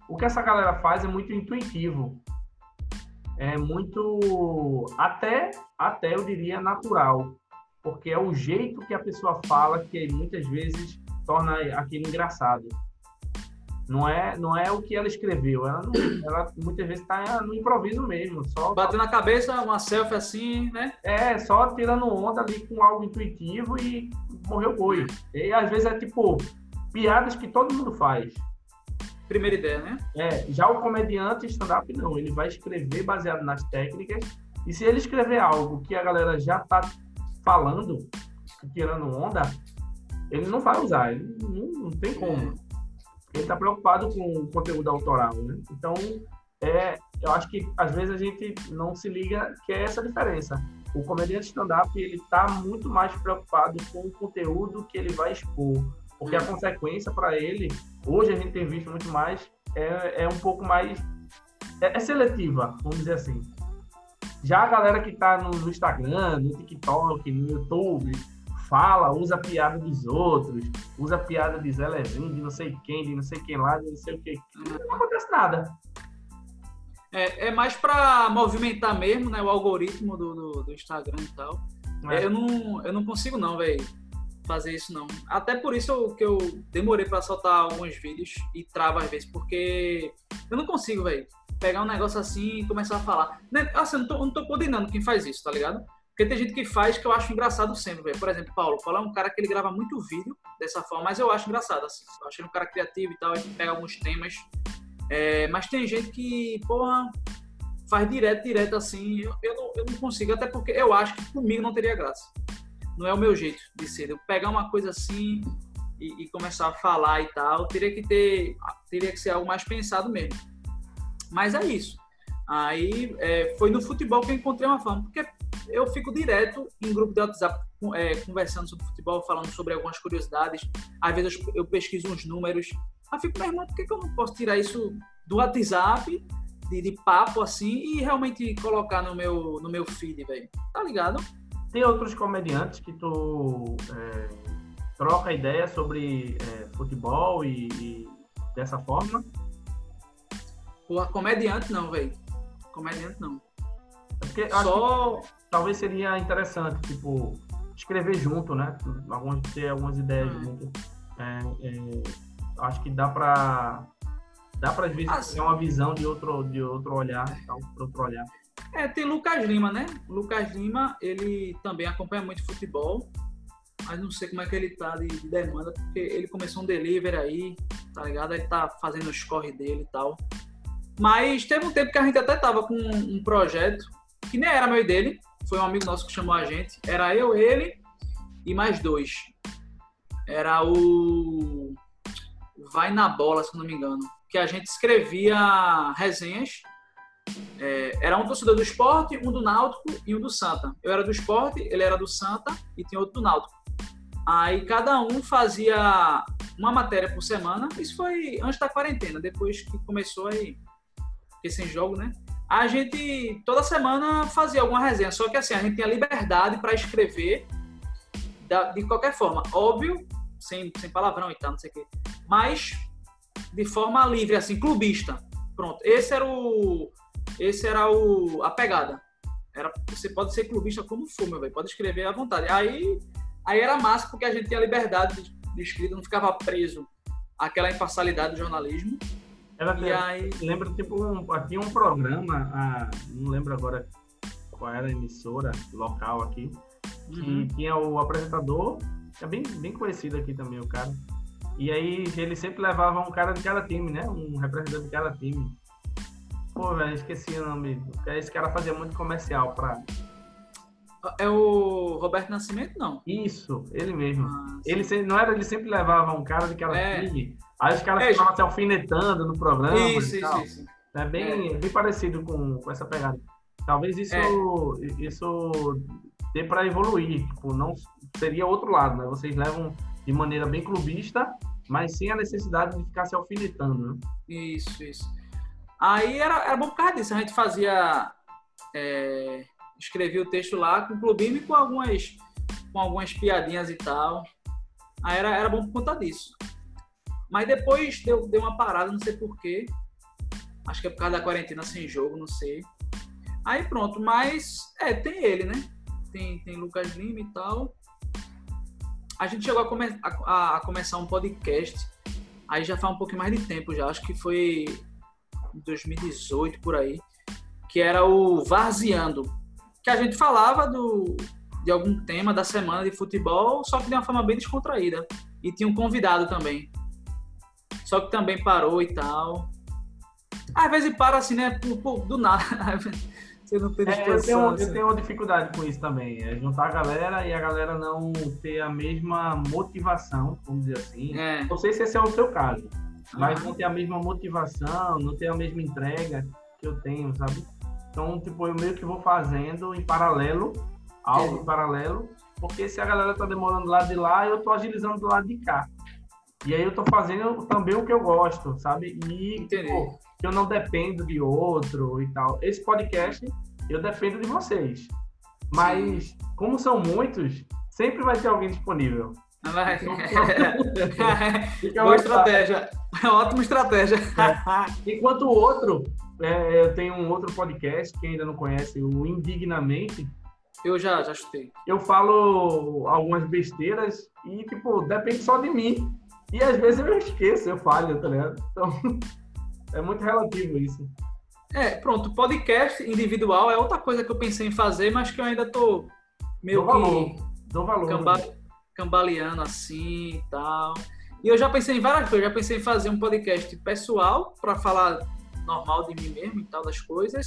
O que essa galera faz é muito intuitivo. É muito, até, até eu diria, natural porque é o jeito que a pessoa fala que muitas vezes torna aquilo engraçado. Não é, não é o que ela escreveu. Ela, não, ela muitas vezes está no improviso mesmo. Só Batendo na cabeça, uma selfie assim, né? É, só tirando onda ali com algo intuitivo e morreu boi. E às vezes é tipo piadas que todo mundo faz. Primeira ideia, né? É, já o comediante stand-up não. Ele vai escrever baseado nas técnicas. E se ele escrever algo que a galera já está falando, tirando onda, ele não vai usar, ele não, não tem como. Ele está preocupado com o conteúdo autoral, né? Então, é, eu acho que às vezes a gente não se liga que é essa a diferença. O comediante stand-up ele está muito mais preocupado com o conteúdo que ele vai expor, porque a hum. consequência para ele, hoje a gente tem visto muito mais, é, é um pouco mais é, é seletiva, vamos dizer assim. Já a galera que tá no, no Instagram, no TikTok, no YouTube, fala, usa piada dos outros, usa piada de Zé Levinho, de não sei quem, de não sei quem lá, de não sei o que. Não acontece nada. É, é mais para movimentar mesmo, né? O algoritmo do, do, do Instagram e tal. É. Eu, não, eu não consigo não, velho, fazer isso não. Até por isso eu, que eu demorei para soltar alguns vídeos e trava às vezes, porque eu não consigo, velho pegar um negócio assim e começar a falar. Né, assim, eu não tô, não tô condenando quem faz isso, tá ligado? Porque tem gente que faz que eu acho engraçado sempre, velho. Por exemplo, Paulo. Paulo é um cara que ele grava muito vídeo dessa forma, mas eu acho engraçado, assim. Eu acho ele um cara criativo e tal, ele pega alguns temas. É, mas tem gente que, porra, faz direto, direto assim. Eu, eu, não, eu não consigo, até porque eu acho que comigo não teria graça. Não é o meu jeito de ser. Eu pegar uma coisa assim e, e começar a falar e tal, teria que ter. Teria que ser algo mais pensado mesmo. Mas é isso. Aí é, foi no futebol que eu encontrei uma fama, porque eu fico direto em grupo de WhatsApp é, conversando sobre futebol, falando sobre algumas curiosidades. Às vezes eu pesquiso uns números. Aí fico, meu irmão, por que, que eu não posso tirar isso do WhatsApp, de, de papo assim, e realmente colocar no meu, no meu feed, velho? Tá ligado? Tem outros comediantes que tu é, troca ideia sobre é, futebol e, e dessa forma? Porra, comediante não, velho. Comediante não. É porque Só... talvez seria interessante, tipo, escrever junto, né? Algumas, ter algumas ideias hum. junto. É, é, acho que dá pra. Dá pra às vezes assim, ter uma visão de outro, de outro olhar, tal, outro olhar. É, tem Lucas Lima, né? Lucas Lima, ele também acompanha muito futebol, mas não sei como é que ele tá de, de demanda, porque ele começou um delivery aí, tá ligado? Ele tá fazendo os corre dele e tal. Mas teve um tempo que a gente até tava com um projeto que nem era meu e dele, foi um amigo nosso que chamou a gente. Era eu, ele e mais dois. Era o Vai na Bola, se não me engano. Que a gente escrevia resenhas. É, era um torcedor do esporte, um do Náutico e um do Santa. Eu era do esporte, ele era do Santa e tinha outro do Náutico. Aí cada um fazia uma matéria por semana. Isso foi antes da quarentena, depois que começou aí porque sem jogo, né? A gente toda semana fazia alguma resenha, só que assim, a gente tinha liberdade para escrever da, de qualquer forma. Óbvio, sem, sem palavrão e tal, não sei o quê. Mas de forma livre, assim, clubista. Pronto. Esse era o. Esse era o. a pegada. Era, você pode ser clubista como for, meu velho. Pode escrever à vontade. Aí, aí era massa porque a gente tinha liberdade de, de escrita, não ficava preso àquela imparcialidade do jornalismo. Ela e aí... lembra tipo um, aqui um programa, ah, não lembro agora qual era a emissora local aqui, que uhum. tinha o apresentador, que é bem, bem conhecido aqui também o cara. E aí ele sempre levava um cara de cada time, né? Um representante de cada time. Pô, velho, esqueci o nome. Esse cara fazia muito comercial pra. É o Roberto Nascimento, não? Isso, ele mesmo. Ah, ele não era, ele sempre levava um cara de cada é. time Aí os caras é, ficavam se alfinetando no programa. Isso, isso, isso. É bem, é. bem parecido com, com essa pegada. Talvez isso, é. isso dê para evoluir. Tipo, não seria outro lado, né? Vocês levam de maneira bem clubista, mas sem a necessidade de ficar se alfinetando, né? Isso, isso. Aí era, era bom por causa disso. A gente fazia. É, escrevia o texto lá com o clubismo e com algumas, com algumas piadinhas e tal. Aí era, era bom por conta disso. Mas depois deu, deu uma parada, não sei porquê. Acho que é por causa da quarentena sem jogo, não sei. Aí pronto, mas é, tem ele, né? Tem, tem Lucas Lima e tal. A gente chegou a, come, a, a começar um podcast. Aí já faz um pouquinho mais de tempo já. Acho que foi em 2018 por aí. Que era o Varzeando. Que a gente falava do, de algum tema da semana de futebol, só que de uma forma bem descontraída. E tinha um convidado também. Só que também parou e tal. Às vezes para assim, né? Por, por, do nada. Você não tem é, eu, tenho, assim. eu tenho uma dificuldade com isso também. É juntar a galera e a galera não ter a mesma motivação, vamos dizer assim. É. Não sei se esse é o seu caso, mas não ter a mesma motivação, não ter a mesma entrega que eu tenho, sabe? Então, tipo, eu meio que vou fazendo em paralelo, algo é. em paralelo, porque se a galera tá demorando do lado de lá, eu tô agilizando do lado de cá. E aí eu tô fazendo também o que eu gosto, sabe? E que eu não dependo de outro e tal. Esse podcast eu dependo de vocês. Mas Sim. como são muitos, sempre vai ter alguém disponível. Vai. Boa estratégia. Ótima estratégia. É. Enquanto o outro, é, eu tenho um outro podcast que ainda não conhece, o Indignamente. Eu já, já chutei. Eu falo algumas besteiras e, tipo, depende só de mim. E às vezes eu esqueço, eu falho, tá ligado? Então, é muito relativo isso. É, pronto, podcast individual é outra coisa que eu pensei em fazer, mas que eu ainda tô meio Dou valor. que Dou valor, camba, cambaleando assim e tal. E eu já pensei em várias coisas, já pensei em fazer um podcast pessoal para falar normal de mim mesmo e tal das coisas.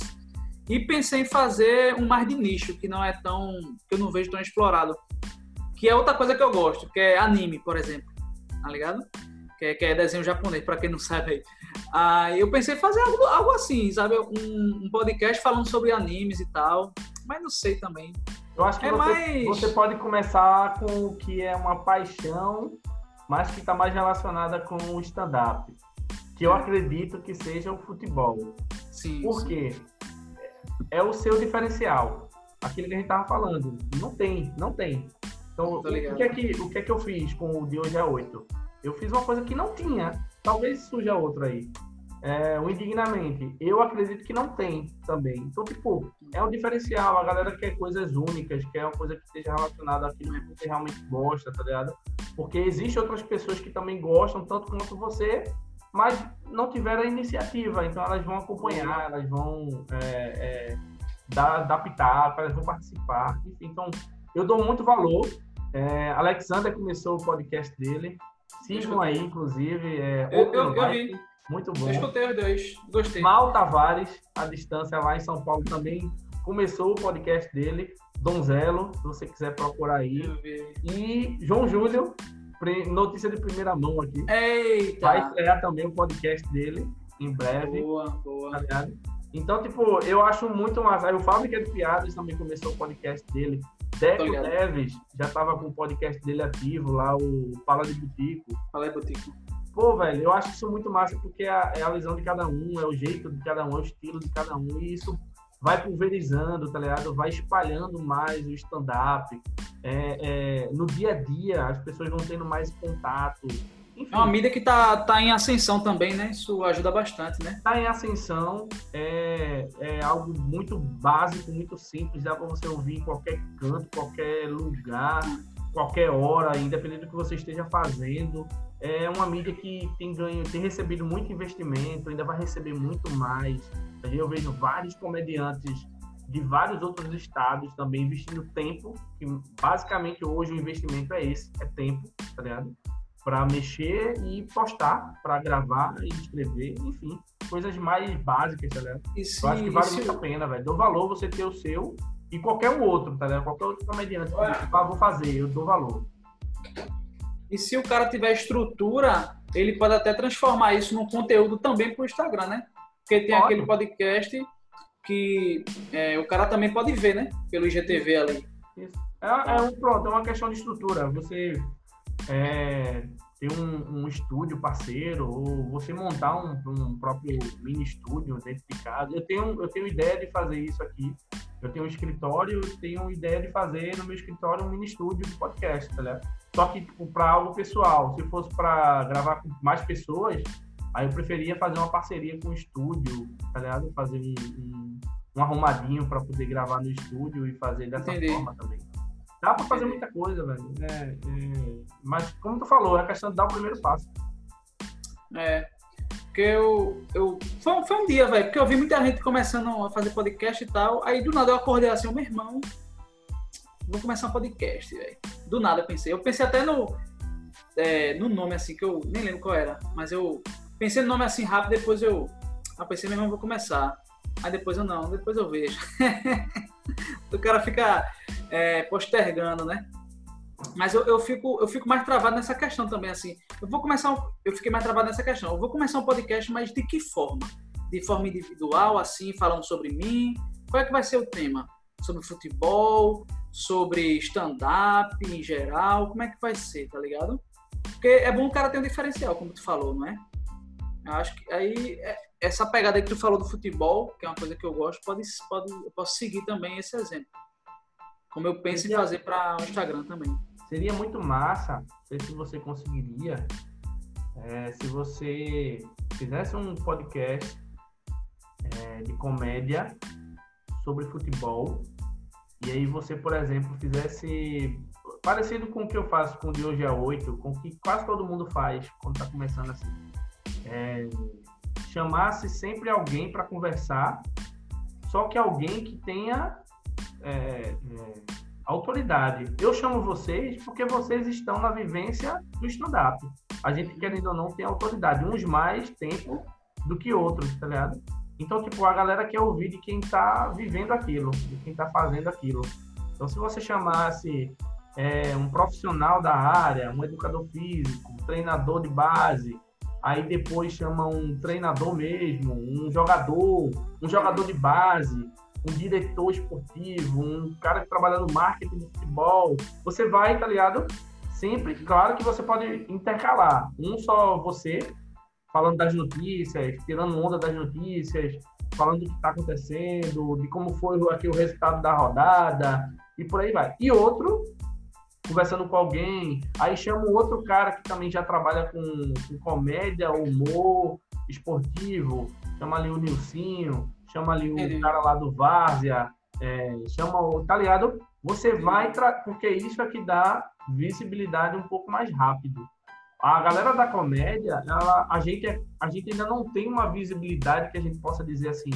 E pensei em fazer um mais de nicho, que não é tão que eu não vejo tão explorado. Que é outra coisa que eu gosto, que é anime, por exemplo tá ligado? Que é, que é desenho japonês, para quem não sabe aí. Aí eu pensei em fazer algo, algo assim, sabe? Um, um, podcast falando sobre animes e tal, mas não sei também. Eu acho que é você, mais... você pode começar com o que é uma paixão, mas que está mais relacionada com o stand-up. Que eu acredito que seja o futebol. Sim. Por quê? É o seu diferencial. Aquilo que a gente tava falando. Não tem, não tem. Então, o que, é que, o que é que eu fiz com o de hoje a 8? Eu fiz uma coisa que não tinha. talvez surja outro aí. É, o Indignamente, eu acredito que não tem também. Então, tipo, é um diferencial. A galera quer coisas únicas, quer uma coisa que esteja relacionada àquilo que você realmente gosta, tá ligado? Porque existem outras pessoas que também gostam, tanto quanto você, mas não tiveram a iniciativa. Então, elas vão acompanhar, elas vão é, é, dar, dar pitaco, elas vão participar. Enfim, então, eu dou muito valor. É, Alexander começou o podcast dele. Sigam aí, inclusive. É, eu, eu, eu vi. Muito bom. Eu escutei os dois, gostei. Mal Tavares, à distância lá em São Paulo também começou o podcast dele, Donzelo, se você quiser procurar aí. E João Júlio, notícia de primeira mão aqui. Eita! Vai estrear também o podcast dele em breve. Boa, boa. Tá então, tipo, eu acho muito massa. Aí o Fábrica de Piadas também começou o podcast dele. Deco Neves já estava com o podcast dele ativo lá, o Fala de Butico. Fala de Butico. Pô, velho, eu acho isso muito massa porque é a, é a visão de cada um, é o jeito de cada um, é o estilo de cada um. E isso vai pulverizando, tá ligado? Vai espalhando mais o stand-up. É, é, no dia a dia, as pessoas vão tendo mais contato. Enfim, é uma mídia que tá, tá em ascensão também, né? Isso ajuda bastante, né? Tá em ascensão, é, é algo muito básico, muito simples, dá para você ouvir em qualquer canto, qualquer lugar, qualquer hora, independente do que você esteja fazendo é uma mídia que tem ganho, tem recebido muito investimento, ainda vai receber muito mais. Eu vejo vários comediantes de vários outros estados também investindo tempo, que basicamente hoje o investimento é esse, é tempo, tá ligado? Para mexer e postar, para gravar e escrever, enfim, coisas mais básicas, tá ligado? Se, eu acho que vale muito a pena, velho. Dou valor você ter o seu e qualquer um outro, tá ligado? Qualquer outro comediante que ah, vou fazer, eu dou valor. E se o cara tiver estrutura, ele pode até transformar isso num conteúdo também para o Instagram, né? Porque tem pode. aquele podcast que é, o cara também pode ver, né? Pelo IGTV ali. Isso. É, é, um, pronto, é uma questão de estrutura. Você é, ter um, um, estúdio parceiro ou você montar um, um, próprio mini estúdio dentro de casa. Eu tenho, eu tenho ideia de fazer isso aqui. Eu tenho um escritório, tenho ideia de fazer no meu escritório um mini estúdio de podcast, tá ligado? Só que, tipo, para algo pessoal. Se fosse para gravar com mais pessoas, aí eu preferia fazer uma parceria com o estúdio, tá ligado? Fazer um, um, um arrumadinho para poder gravar no estúdio e fazer dessa Entendi. forma também. Dá para fazer muita coisa, velho. É, é... Mas, como tu falou, é questão de dar o primeiro passo. É. Porque eu. eu... Foi, foi um dia, velho, porque eu vi muita gente começando a fazer podcast e tal. Aí do nada eu acordei assim, meu irmão, vou começar um podcast, velho. Do nada eu pensei. Eu pensei até no, é, no nome assim, que eu nem lembro qual era, mas eu pensei no nome assim rápido, depois eu. Ah, pensei mesmo, vou começar. Aí depois eu não, depois eu vejo. o cara fica é, postergando, né? Mas eu, eu, fico, eu fico mais travado nessa questão também, assim. Eu vou começar, um, eu fiquei mais travado nessa questão. Eu vou começar um podcast, mas de que forma? De forma individual, assim, falando sobre mim? Qual é que vai ser o tema? Sobre futebol? sobre stand-up em geral, como é que vai ser, tá ligado? Porque é bom o cara ter um diferencial, como tu falou, não é? Eu acho que aí é, essa pegada que tu falou do futebol, que é uma coisa que eu gosto, pode, pode eu posso seguir também esse exemplo. Como eu penso em fazer para o Instagram também. Seria muito massa, não sei se você conseguiria, é, se você fizesse um podcast é, de comédia sobre futebol e aí você, por exemplo, fizesse parecido com o que eu faço com o de hoje a 8, com o que quase todo mundo faz quando está começando assim. É, chamasse sempre alguém para conversar, só que alguém que tenha é, autoridade. Eu chamo vocês porque vocês estão na vivência do stand-up. A gente, querendo ou não, tem autoridade. Uns mais tempo do que outros, tá ligado? Então, tipo, a galera quer ouvir de quem está vivendo aquilo, de quem está fazendo aquilo. Então, se você chamasse é, um profissional da área, um educador físico, um treinador de base, aí depois chama um treinador mesmo, um jogador, um jogador de base, um diretor esportivo, um cara que trabalha no marketing de futebol, você vai, tá ligado? Sempre, claro que você pode intercalar. Um só você, falando das notícias, tirando onda das notícias, falando do que está acontecendo, de como foi aqui o resultado da rodada e por aí vai. E outro conversando com alguém, aí chama um outro cara que também já trabalha com, com comédia, humor, esportivo, chama ali o Nilcinho, chama ali o é. cara lá do Várzea, é, chama o, tá ligado? Você vai, porque isso é que dá visibilidade um pouco mais rápido. A galera da comédia, ela, a, gente, é, a gente ainda não tem uma visibilidade que a gente possa dizer assim,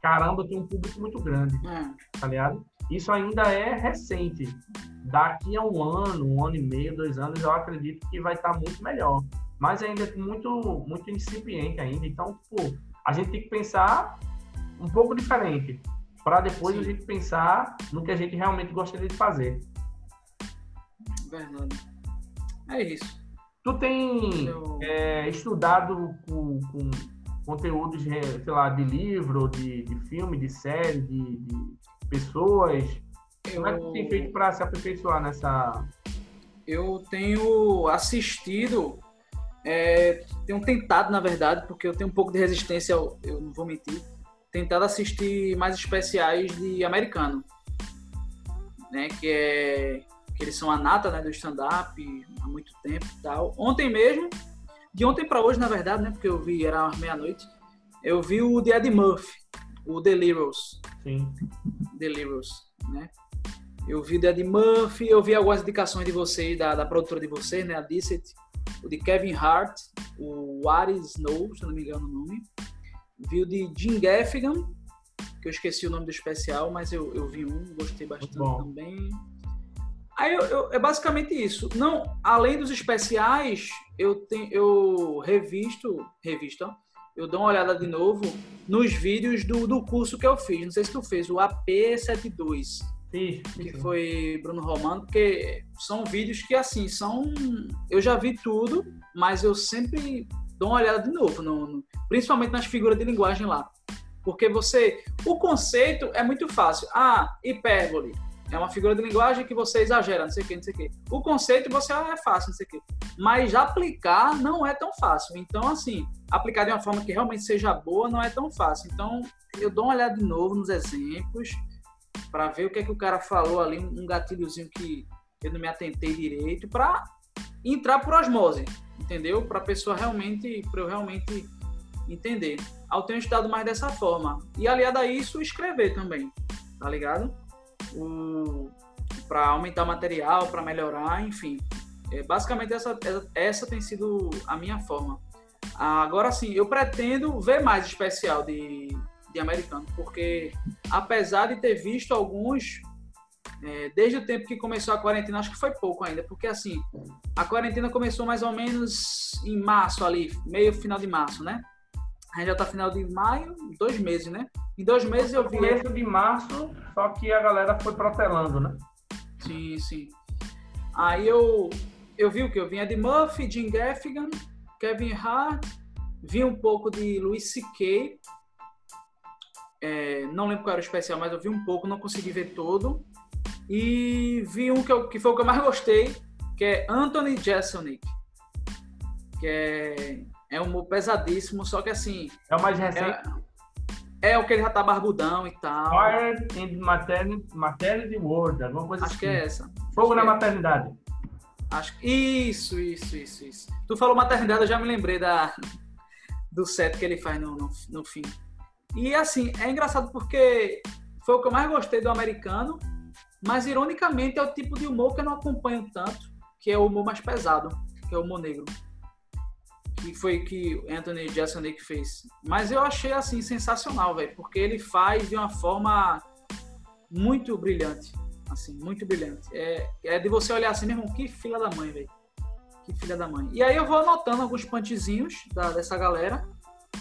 caramba, tem um público muito grande, é. tá ligado? Isso ainda é recente. Daqui a um ano, um ano e meio, dois anos, eu acredito que vai estar muito melhor. Mas ainda é muito, muito incipiente ainda. Então, pô, a gente tem que pensar um pouco diferente para depois Sim. a gente pensar no que a gente realmente gostaria de fazer. Verdade. É isso. Tu tem Eu... é, estudado com, com, conteúdos, sei lá, de livro, de, de filme, de série, de, de pessoas? Eu... Como é que tu tem feito para se aperfeiçoar nessa... Eu tenho assistido, é, tenho tentado, na verdade, porque eu tenho um pouco de resistência, eu, eu não vou mentir, tentado assistir mais especiais de americano, né? Que é que eles são a nata né, do stand-up há muito tempo e tal. Ontem mesmo, de ontem para hoje, na verdade, né? Porque eu vi, era meia-noite, eu vi o The Eddie Murphy, o Delirious. Sim. Delirious, né? Eu vi o The Eddie Murphy, eu vi algumas indicações de vocês, da, da produtora de vocês, né? A Dissect, o de Kevin Hart, o What Is Snow, se não me engano o nome vi o de Jim Gaffigan, que eu esqueci o nome do especial, mas eu, eu vi um, gostei bastante também. Aí eu, eu, é basicamente isso. Não, além dos especiais, eu tenho eu revisto, revisto, eu dou uma olhada de novo nos vídeos do, do curso que eu fiz. Não sei se tu fez, o AP72. Sim, que foi Bruno Romano, porque são vídeos que assim são. Eu já vi tudo, mas eu sempre dou uma olhada de novo, no, no, principalmente nas figuras de linguagem lá. Porque você. O conceito é muito fácil. Ah, hipérbole. É uma figura de linguagem que você exagera, não sei o que, não sei o que. O conceito você ah, é fácil, não sei o que. Mas aplicar não é tão fácil. Então, assim, aplicar de uma forma que realmente seja boa não é tão fácil. Então, eu dou uma olhada de novo nos exemplos para ver o que é que o cara falou ali, um gatilhozinho que eu não me atentei direito, para entrar por osmose entendeu? Para a pessoa realmente, para eu realmente entender. Eu tenho estudado mais dessa forma. E aliado a isso, escrever também, tá ligado? Para aumentar material, para melhorar, enfim. É, basicamente, essa, essa tem sido a minha forma. Agora sim, eu pretendo ver mais especial de, de americano, porque apesar de ter visto alguns, é, desde o tempo que começou a quarentena, acho que foi pouco ainda, porque assim, a quarentena começou mais ou menos em março ali, meio final de março, né? A gente já tá final de maio, dois meses, né? Em dois meses eu vi. Começo de março, só que a galera foi protelando, né? Sim, sim. Aí eu, eu vi o que? Eu vinha de Murphy, Jim Gaffigan, Kevin Hart, vi um pouco de Louis C.K. É, não lembro qual era o especial, mas eu vi um pouco, não consegui ver todo. E vi um que, eu, que foi o que eu mais gostei, que é Anthony Jeselnik. Que é, é um pesadíssimo, só que assim. É o mais recente. É, é o que ele já tá barbudão e tal. Fire in Maternity, maternity World, alguma coisa Acho assim. que é essa. Fogo na é. maternidade. Acho. Isso, isso, isso, isso. Tu falou maternidade, eu já me lembrei da, do set que ele faz no, no, no fim. E assim, é engraçado porque foi o que eu mais gostei do americano mas, ironicamente, é o tipo de humor que eu não acompanho tanto, que é o humor mais pesado, que é o humor negro. Que foi que Anthony Jeselnik fez. Mas eu achei, assim, sensacional, velho, porque ele faz de uma forma muito brilhante. Assim, muito brilhante. É, é de você olhar assim mesmo, que filha da mãe, velho. Que filha da mãe. E aí eu vou anotando alguns punchzinhos da, dessa galera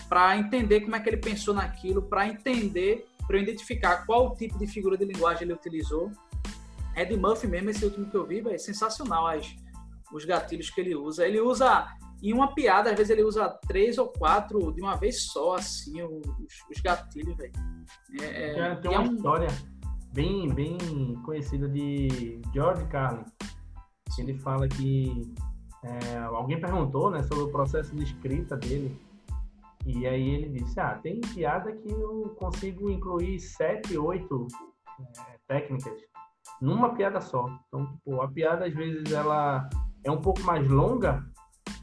para entender como é que ele pensou naquilo, para entender, para identificar qual tipo de figura de linguagem ele utilizou Ed Murphy mesmo, esse último que eu vi, é sensacional as, os gatilhos que ele usa. Ele usa em uma piada, às vezes ele usa três ou quatro de uma vez só, assim, os, os gatilhos, velho. É, é, tem uma é um... história bem, bem conhecida de George Carlin. Ele fala que é, alguém perguntou né, sobre o processo de escrita dele. E aí ele disse, ah, tem piada que eu consigo incluir sete, oito é, técnicas numa piada só. Então, tipo, a piada às vezes ela é um pouco mais longa,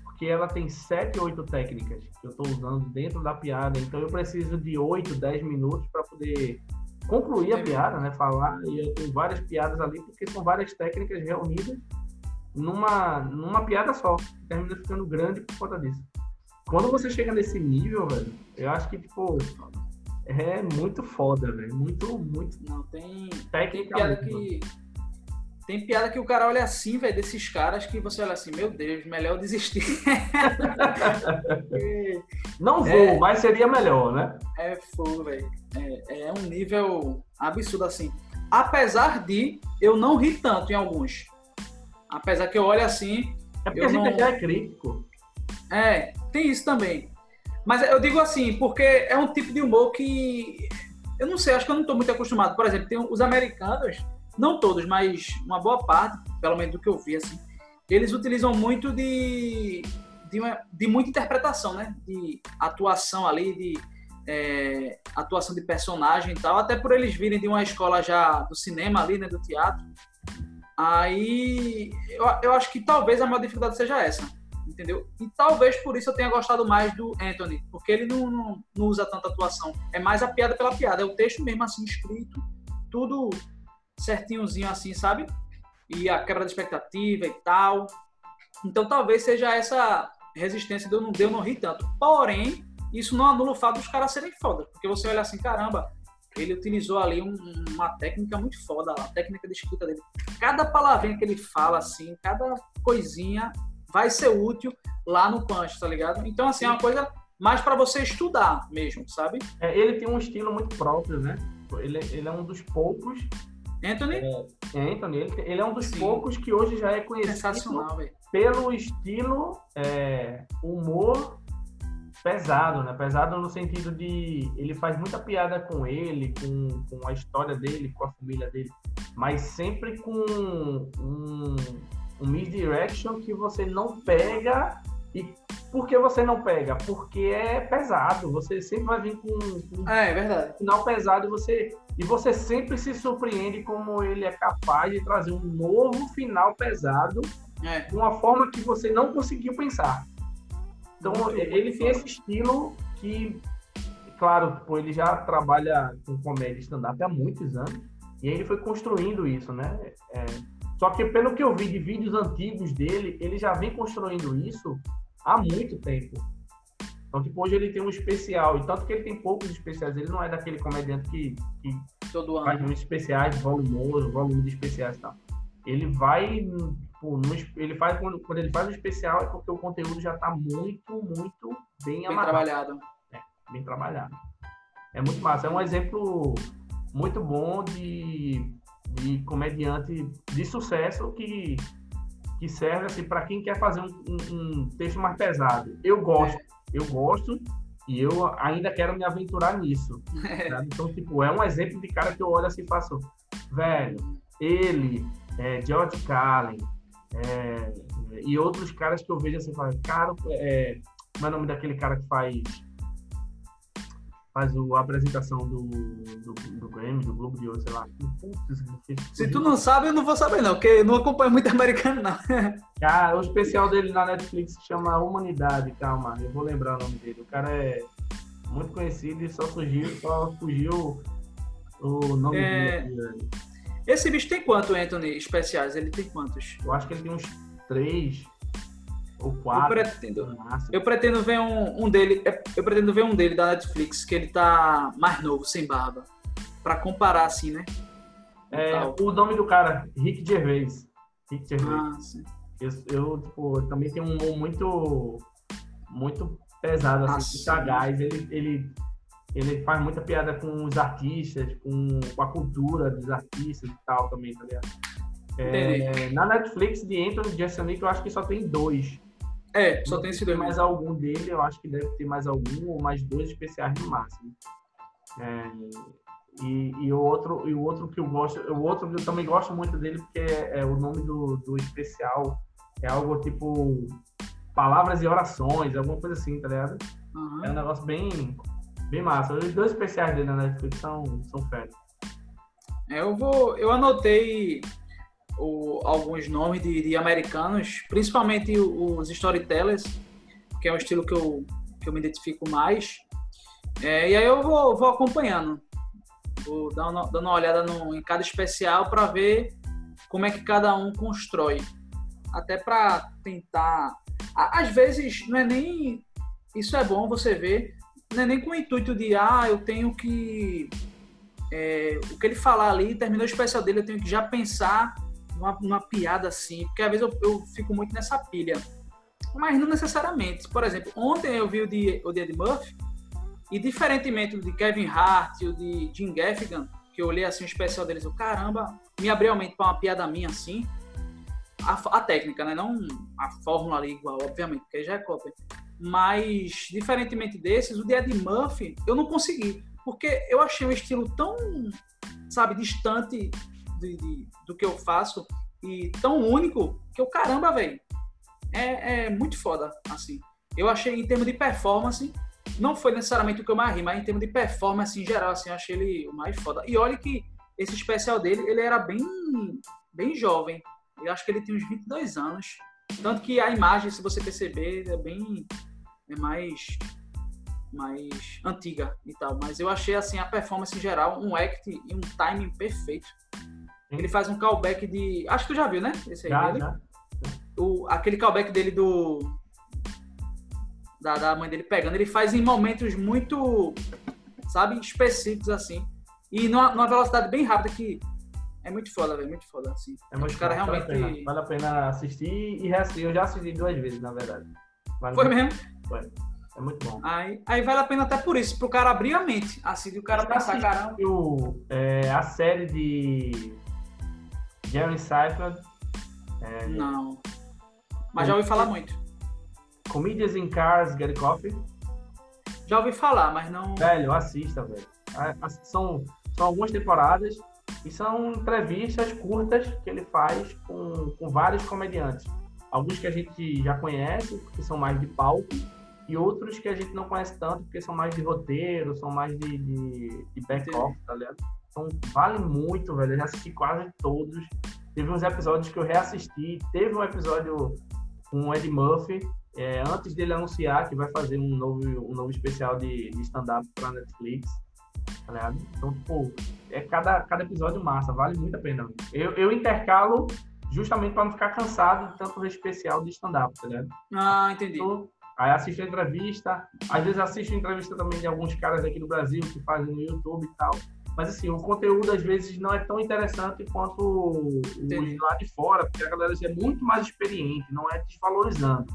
porque ela tem sete, oito técnicas que eu estou usando dentro da piada. Então eu preciso de oito, dez minutos para poder concluir a piada, né? Falar. E eu tenho várias piadas ali, porque são várias técnicas reunidas numa, numa piada só. Termina ficando grande por conta disso. Quando você chega nesse nível, velho, eu acho que, tipo, é muito foda, velho. Muito, muito. Não, tem. Tem piada que. Tem piada que o cara olha assim, velho, desses caras que você olha assim, meu Deus, melhor desistir. Não vou, é, mas seria melhor, né? É fogo, velho. É, é um nível absurdo assim. Apesar de eu não rir tanto em alguns. Apesar que eu olho assim. É porque a gente não... já é crítico. É, tem isso também. Mas eu digo assim, porque é um tipo de humor que. Eu não sei, acho que eu não estou muito acostumado. Por exemplo, tem os americanos, não todos, mas uma boa parte, pelo menos do que eu vi, assim, eles utilizam muito de, de, uma, de muita interpretação, né? De atuação ali, de é, atuação de personagem e tal, até por eles virem de uma escola já do cinema ali, né? Do teatro. Aí eu, eu acho que talvez a maior dificuldade seja essa entendeu? E talvez por isso eu tenha gostado mais do Anthony, porque ele não, não, não, usa tanta atuação. É mais a piada pela piada, é o texto mesmo assim escrito, tudo certinhozinho assim, sabe? E a quebra de expectativa e tal. Então talvez seja essa resistência de eu não, de eu não rir tanto. Porém, isso não anula o fato dos caras serem foda, porque você olha assim, caramba, ele utilizou ali um, uma técnica muito foda, a técnica de escrita dele. Cada palavrinha que ele fala, assim, cada coisinha vai ser útil lá no punch, tá ligado? Então, assim, é uma coisa mais para você estudar mesmo, sabe? É, ele tem um estilo muito próprio, né? Ele, ele é um dos poucos. Anthony? É, é Anthony, ele, ele, é um dos Sim. poucos que hoje já é conhecido pelo estilo é, humor pesado, né? Pesado no sentido de ele faz muita piada com ele, com, com a história dele, com a família dele, mas sempre com um, um misdirection que você não pega. E por que você não pega? Porque é pesado. Você sempre vai vir com, com é, é verdade. um final pesado e você, e você sempre se surpreende como ele é capaz de trazer um novo final pesado é. de uma forma que você não conseguiu pensar. Então, Muito ele tem esse estilo que, claro, tipo, ele já trabalha com comédia stand-up há muitos anos. E ele foi construindo isso, né? É, só que pelo que eu vi de vídeos antigos dele, ele já vem construindo isso há muito tempo. Então, tipo, hoje ele tem um especial, e tanto que ele tem poucos especiais, ele não é daquele comediante que, que Todo faz uns especiais, volumoso, volume de especiais e tal. Ele vai, tipo, no, ele faz, quando, quando ele faz o especial é porque o conteúdo já está muito, muito bem, bem trabalhado. É, bem trabalhado. É muito massa. É um exemplo muito bom de de comediante de sucesso que, que serve assim, para quem quer fazer um, um, um, texto mais pesado. Eu gosto, é. eu gosto e eu ainda quero me aventurar nisso. É. Então, tipo, é um exemplo de cara que eu olho assim e faço, velho, ele, é, George Carlin, é, e outros caras que eu vejo assim, falo, cara, é, como é o nome daquele cara que faz faz o, a apresentação do, do, do Grammy, do Globo de Ouro, sei lá. Putz, Se tu não sabe, eu não vou saber não, porque eu não acompanho muito americano não. Cara, o especial dele na Netflix se chama Humanidade, calma, eu vou lembrar o nome dele. O cara é muito conhecido e só surgiu, só fugiu o nome é... dele. Esse bicho tem quanto, Anthony, especiais? Ele tem quantos? Eu acho que ele tem uns três, ou quatro. Eu pretendo, eu pretendo ver um, um dele. É, eu pretendo ver um dele da Netflix, que ele tá mais novo, sem barba. Pra comparar, assim, né? É, o nome do cara, Rick Gervais. Rick Gervais. Ah. Eu, eu, tipo, também tenho um humor muito, muito pesado, assim, ah, sagaz. Ele, ele, ele faz muita piada com os artistas, com, com a cultura dos artistas e tal também, tá ligado? É, na Netflix de Anthony Jeselnik eu acho que só tem dois. É, só tem esse dois. mais algum dele, eu acho que deve ter mais algum ou mais dois especiais no máximo. É, e, e, o outro, e o outro que eu gosto, o outro que eu também gosto muito dele, porque é, é o nome do, do especial é algo tipo palavras e orações, alguma coisa assim, tá ligado? Uhum. É um negócio bem, bem massa. Os dois especiais dele na Netflix são, são férias. É, eu vou. Eu anotei o, alguns nomes de, de, americanos, principalmente os storytellers, que é um estilo que eu, que eu me identifico mais. É, e aí eu vou, vou acompanhando. Vou uma, dando uma olhada no, em cada especial para ver como é que cada um constrói. Até para tentar. Às vezes, não é nem. Isso é bom você ver. Não é nem com o intuito de, ah, eu tenho que. É, o que ele falar ali, terminou o especial dele, eu tenho que já pensar uma, uma piada assim, porque às vezes eu, eu, fico muito nessa pilha. Mas não necessariamente. Por exemplo, ontem eu vi o de, o de Ed Murphy, e diferentemente do de Kevin Hart e o de Jim Gaffigan, que eu olhei assim o especial deles, eu, caramba, me abriu a mente para uma piada minha assim. A, a, técnica, né? Não a fórmula ali igual, obviamente, porque já é cópia. Mas, diferentemente desses, o de Ed Murphy, eu não consegui. Porque eu achei o estilo tão, sabe, distante de, de, do que eu faço e tão único que eu, caramba, velho, é, é muito foda, assim. Eu achei, em termos de performance, não foi necessariamente o que eu mais ri, mas em termos de performance em geral, assim, eu achei ele o mais foda. E olha que esse especial dele, ele era bem, bem jovem. Eu acho que ele tinha uns 22 anos. Tanto que a imagem, se você perceber, é bem. é mais. mais antiga e tal. Mas eu achei, assim, a performance em geral, um act e um timing perfeito. Ele faz um callback de. Acho que tu já viu, né? Esse aí já, dele. Já. O, aquele callback dele do. Da, da mãe dele pegando, ele faz em momentos muito, sabe, específicos assim. E numa, numa velocidade bem rápida que é muito foda, velho, muito foda, assim. É muito cara realmente. Vale a, pena, vale a pena assistir e reassistir. Eu já assisti duas vezes, na verdade. Vale Foi mesmo? Foi. É muito bom. Aí, aí vale a pena até por isso, pro cara abrir a mente. Assim, o cara pensar, caramba. O, é, a série de Jeremy Seinfeld. É, não. Mas já ouvi falar muito. Comedians in Cars, Get Coffee. Já ouvi falar, mas não. Velho, assista, velho. São, são algumas temporadas e são entrevistas curtas que ele faz com, com vários comediantes. Alguns que a gente já conhece, porque são mais de palco, e outros que a gente não conhece tanto, porque são mais de roteiro, são mais de, de, de back-off, tá ligado? Então, vale muito, velho. Eu já assisti quase todos. Teve uns episódios que eu reassisti. Teve um episódio com o Ed Murphy, é, antes dele anunciar que vai fazer um novo, um novo especial de, de stand-up pra Netflix. Tá ligado? Então, pô, é cada, cada episódio massa. Vale muito a pena. Eu, eu intercalo justamente para não ficar cansado de tanto especial de stand-up, tá ligado? Ah, entendi. Então, aí assisto a entrevista. Às vezes assisto a entrevista também de alguns caras aqui do Brasil que fazem no YouTube e tal. Mas assim, o conteúdo às vezes não é tão interessante quanto os lá de fora, porque a galera já é muito mais experiente, não é desvalorizando.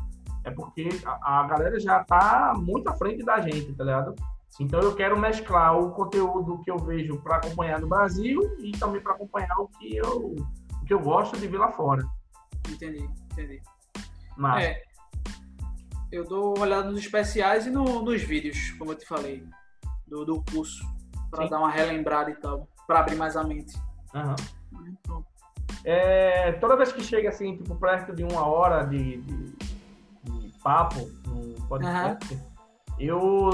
É porque a, a galera já está muito à frente da gente, tá ligado? Então eu quero mesclar o conteúdo que eu vejo para acompanhar no Brasil e também para acompanhar o que eu o que eu gosto de ver lá fora. Entendi, entendi. Mas é, eu dou uma olhada nos especiais e no, nos vídeos, como eu te falei, do, do curso para dar uma relembrada e tal, para abrir mais a mente. Uhum. Então. É, toda vez que chega assim, tipo, perto de uma hora de, de, de papo no podcast, uhum. eu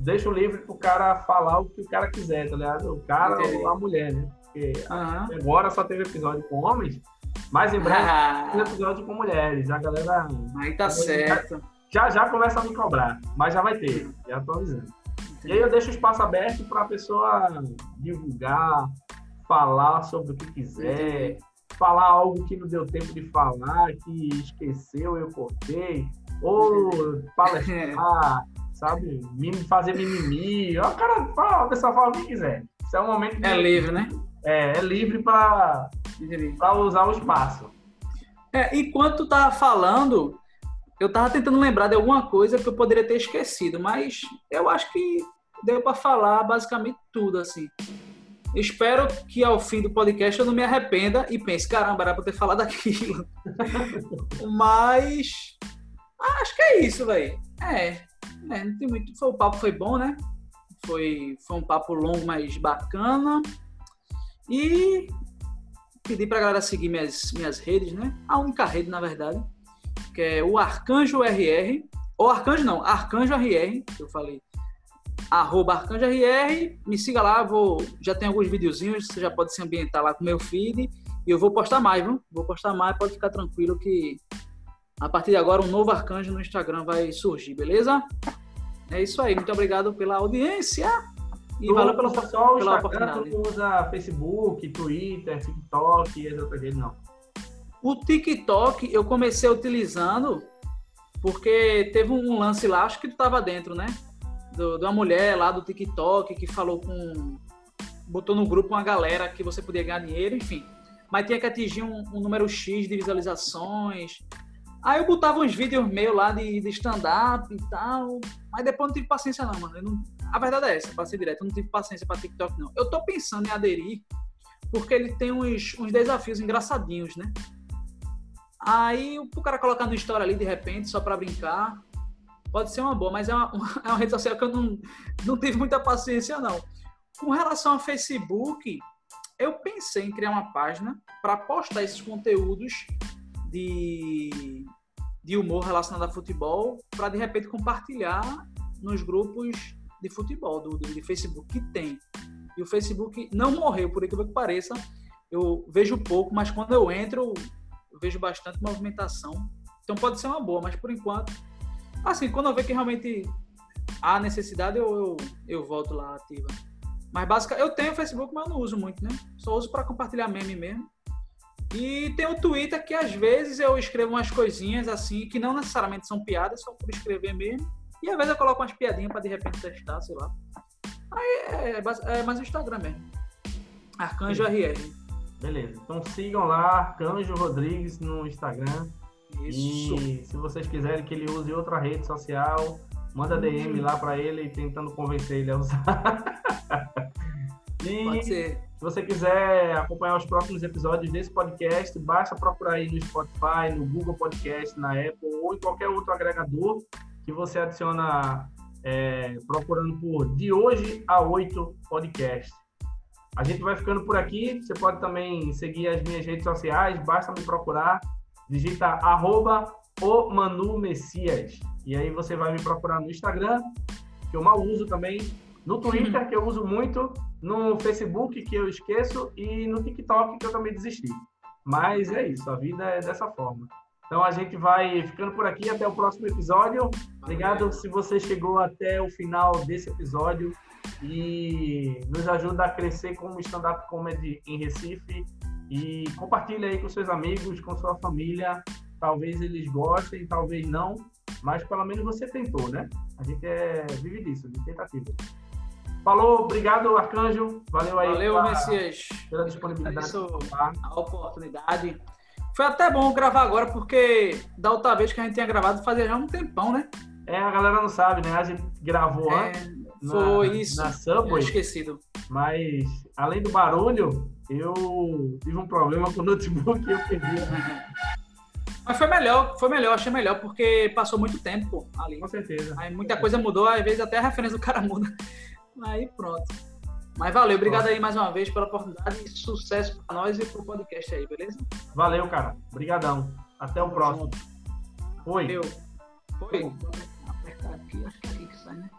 deixo livre pro cara falar o que o cara quiser, tá ligado? O cara Entendi. ou a mulher, né? Porque uhum. agora só teve episódio com homens, mas em breve tem episódio com mulheres. A galera. Aí tá certo. Já já começa a me cobrar, mas já vai ter, já tô avisando. E aí eu deixo o espaço aberto para a pessoa divulgar, falar sobre o que quiser, falar algo que não deu tempo de falar, que esqueceu, eu cortei, ou palestrar, sabe? Fazer mimimi. O cara fala, a pessoa fala o que quiser. Isso é um momento. De... É livre, né? É, é livre para usar o espaço. É, enquanto tá falando, eu tava tentando lembrar de alguma coisa que eu poderia ter esquecido, mas eu acho que deu para falar basicamente tudo assim. Espero que ao fim do podcast eu não me arrependa e pense, caramba, era pra ter falado aquilo. mas acho que é isso, velho. É, é, não tem muito. Foi, o papo foi bom, né? Foi, foi um papo longo, mas bacana. E pedi pra galera seguir minhas, minhas redes, né? A única rede, na verdade que é o Arcanjo RR, ou Arcanjo não, Arcanjo RR, que eu falei. arroba ArcanjoRR, me siga lá, vou, já tem alguns videozinhos, você já pode se ambientar lá com o meu feed, e eu vou postar mais, viu? Vou postar mais, pode ficar tranquilo que a partir de agora um novo Arcanjo no Instagram vai surgir, beleza? É isso aí, muito obrigado pela audiência e tu valeu pela, o pela Instagram, oportunidade. tu usa Facebook, Twitter, TikTok e as outras redes, não. O TikTok eu comecei utilizando porque teve um lance lá, acho que tu tava dentro, né? Do, de uma mulher lá do TikTok que falou com. botou no grupo uma galera que você podia ganhar dinheiro, enfim. Mas tinha que atingir um, um número X de visualizações. Aí eu botava uns vídeos meus lá de, de stand-up e tal. Mas depois não tive paciência, não, mano. Não- a verdade é essa, pra ser direto, eu não tive paciência pra TikTok, não. Eu tô pensando em aderir, porque ele tem uns, uns desafios engraçadinhos, né? Aí o cara colocar no story ali de repente, só pra brincar, pode ser uma boa, mas é uma, é uma rede social que eu não, não tive muita paciência, não. Com relação ao Facebook, eu pensei em criar uma página para postar esses conteúdos de, de humor relacionado a futebol, para de repente compartilhar nos grupos de futebol do, do de Facebook que tem. E o Facebook não morreu, por incrível que pareça. Eu vejo pouco, mas quando eu entro, vejo bastante movimentação. Então pode ser uma boa, mas por enquanto. Assim, quando eu ver que realmente há necessidade, eu, eu, eu volto lá ativa. Mas basicamente, eu tenho Facebook, mas eu não uso muito, né? Só uso para compartilhar meme mesmo. E tem o Twitter que às vezes eu escrevo umas coisinhas assim, que não necessariamente são piadas, só por escrever mesmo. E às vezes eu coloco umas piadinhas para de repente testar, sei lá. Aí é, é, é mais o Instagram mesmo. Arcanjo RR. Beleza. Então sigam lá, Arcanjo Rodrigues no Instagram. Isso. E se vocês quiserem que ele use outra rede social, manda DM lá pra ele tentando convencer ele a usar. e Pode ser. se você quiser acompanhar os próximos episódios desse podcast, basta procurar aí no Spotify, no Google Podcast, na Apple ou em qualquer outro agregador que você adiciona é, procurando por De Hoje a 8 Podcast. A gente vai ficando por aqui. Você pode também seguir as minhas redes sociais, basta me procurar. Digita arroba o Manu Messias. E aí você vai me procurar no Instagram, que eu mal uso também, no Twitter, que eu uso muito, no Facebook, que eu esqueço, e no TikTok, que eu também desisti. Mas é isso, a vida é dessa forma. Então a gente vai ficando por aqui até o próximo episódio. Obrigado se você chegou até o final desse episódio e nos ajuda a crescer como stand-up comedy em Recife. E compartilha aí com seus amigos, com sua família. Talvez eles gostem, talvez não, mas pelo menos você tentou, né? A gente é, vive disso, de tentativa. Falou, obrigado, Arcanjo. Valeu aí Valeu, pela, Messias. pela disponibilidade. Isso. participar. a oportunidade. Foi até bom gravar agora, porque da outra vez que a gente tinha gravado fazia já um tempão, né? É, a galera não sabe, né? A gente gravou antes É, na- foi isso. na Subway, esquecido. mas além do barulho, eu tive um problema com o notebook e eu perdi. Mas foi melhor, foi melhor, achei melhor, porque passou muito tempo ali. Com certeza. Aí muita coisa mudou, às vezes até a referência do cara muda. Aí pronto. Mas valeu, obrigado aí mais uma vez pela oportunidade e sucesso pra nós e pro podcast aí, beleza? Valeu, cara. Obrigadão. Até o próximo. Foi. Foi. Apertar aqui, acho que é aqui que sai, né?